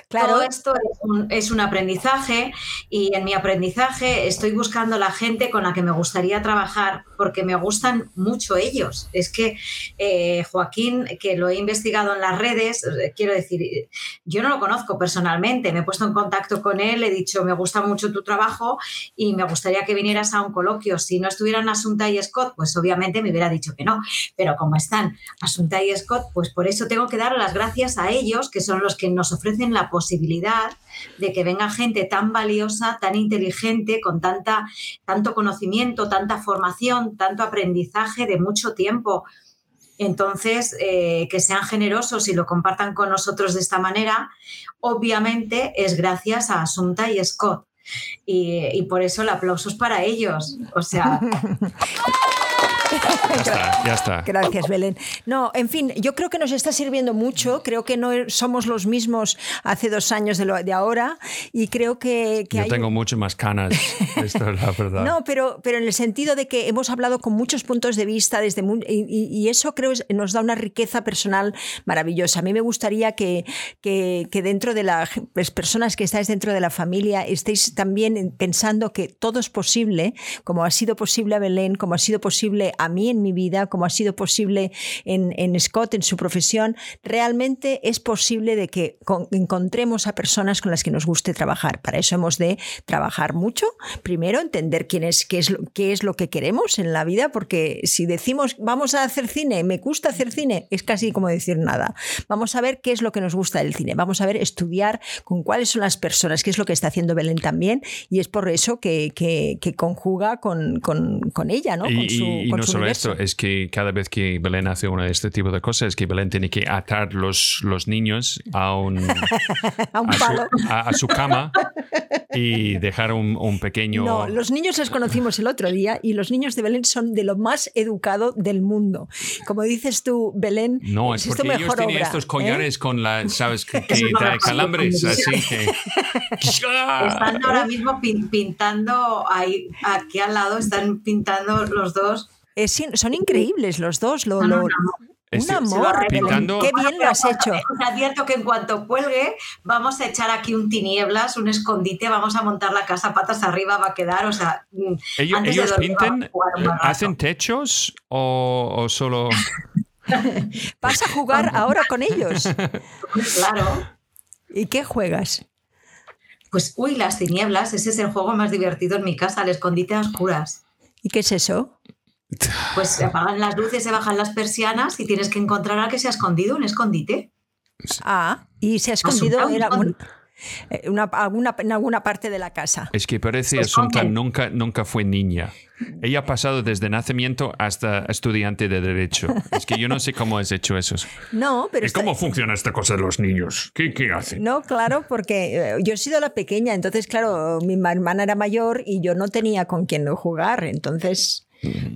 Claro, Todo esto es un, es un aprendizaje y en mi aprendizaje estoy buscando la gente con la que me gustaría trabajar porque me gustan mucho ellos. Es que eh, Joaquín, que lo he investigado en las redes, eh, quiero decir, yo no lo conozco personalmente, me he puesto en contacto con él, he dicho, me gusta mucho tu trabajo y me gustaría que vinieras a un coloquio. Si no estuvieran Asunta y Scott, pues obviamente me hubiera dicho que no, pero como están Asunta y Scott, pues por eso tengo que dar las gracias a ellos, que son los que nos ofrecen la posibilidad de que venga gente tan valiosa, tan inteligente, con tanta, tanto conocimiento, tanta formación, tanto aprendizaje de mucho tiempo. Entonces, eh, que sean generosos y lo compartan con nosotros de esta manera, obviamente es gracias a Asunta y Scott. Y, y por eso el aplauso es para ellos. O sea, Ya está, ya está. Gracias, Belén. No, en fin, yo creo que nos está sirviendo mucho. Creo que no somos los mismos hace dos años de, lo, de ahora y creo que, que Yo hay tengo mucho más canas. Esto es la verdad. No, pero, pero en el sentido de que hemos hablado con muchos puntos de vista desde y, y- eso creo es- nos da una riqueza personal maravillosa. A mí me gustaría que, que, que dentro de las personas que estáis dentro de la familia estéis también pensando que todo es posible, como ha sido posible a Belén, como ha sido posible a mí en mi vida, como ha sido posible en, en Scott en su profesión. Realmente es posible de que con- encontremos a personas con las que nos guste trabajar. Para eso hemos de trabajar mucho. Primero, entender quién es, qué, es lo, qué es lo que queremos en la vida, porque si decimos vamos a hacer cine, me gusta hacer cine, es casi como decir nada. Vamos a ver qué es lo que nos gusta del cine. Vamos a ver, estudiar con cuáles son las personas, qué es lo que está haciendo Belén también, y es por eso que, que- que conjuga con, con- con ella, ¿no? Y, con su, y- y con no su solo universo. esto, es que cada vez que Belén hace uno de este tipo de cosas, es que Belén tiene que atar los, los niños a, un, a un a, palo. su, a- a su cama y dejar un, un pequeño... No, los niños los conocimos el otro día y los niños de Belén son de lo más educado del mundo. Como dices tú, Belén, No, es es tu porque ellos tienen obra, estos ¿eh? collares con la, ¿sabes? Que, que trae calambres, así que... están ahora mismo pin- pintando ahí, aquí al lado, están pintando los dos. Es son increíbles los dos. Lo, un amor. Este- amor, pintando- Qué bien lo has hecho. Os advierto que en cuanto cuelgue, vamos a echar aquí un tinieblas, un escondite, vamos a montar la casa patas arriba, va a quedar, o sea, mm, ¿Ellos, antes de dormir buen rato. hacen techos o, o solo... Vas a jugar ahora con ellos. Claro. ¿Y qué juegas? Pues, uy, las tinieblas, ese es el juego más divertido en mi casa, el escondite a oscuras. ¿Y qué es eso? Pues se apagan las luces, se bajan las persianas y tienes que encontrar al que se ha escondido, un escondite. Ah, y se ha escondido eh, una- alguna, en alguna parte de la casa. Es que parece Pues Asunta nunca, nunca fue niña. Ella ha pasado desde nacimiento hasta estudiante de Derecho. Es que yo no sé cómo has hecho eso. No, pero ¿Y está- cómo funciona esta cosa de los niños? ¿Qué, qué hacen? No, claro, porque eh, yo he sido la pequeña, entonces, claro, mi ma- hermana era mayor y yo no tenía con quién jugar, entonces,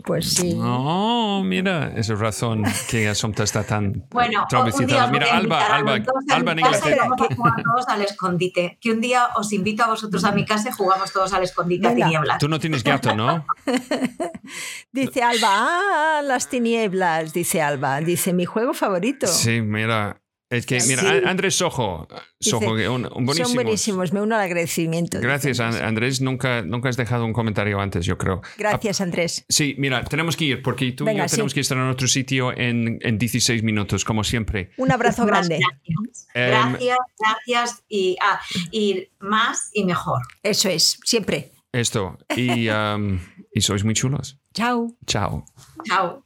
pues sí. Oh, mira, esa es razón que Asunta está tan Bueno, traumatizada. Mira, a Alba, a Alba, a Alba en Inglaterra. a jugar todos al escondite. Que un día os invito a vosotros a mi casa y jugamos todos al escondite a Venga. tinieblas. Tú no tienes gato, ¿no? Dice Alba, ah, las tinieblas, dice Alba, dice mi juego favorito. Sí, mira. Es que, mira, Sí. Andrés Sojo, Sojo Dice, un, un buenísimo. Son buenísimos, me uno al agradecimiento. Gracias, Andrés. An- Andrés. Nunca, nunca has dejado un comentario antes, yo creo. Gracias, Andrés. Sí, mira, tenemos que ir porque tú y yo tenemos sí. que estar en otro sitio en, en 16 minutos, como siempre. Un abrazo grande. Gracias, Em, gracias, gracias y, ah, y más y mejor. Eso es, siempre. Esto. Y, um, y sois muy chulos. Chao. Chao. Chao.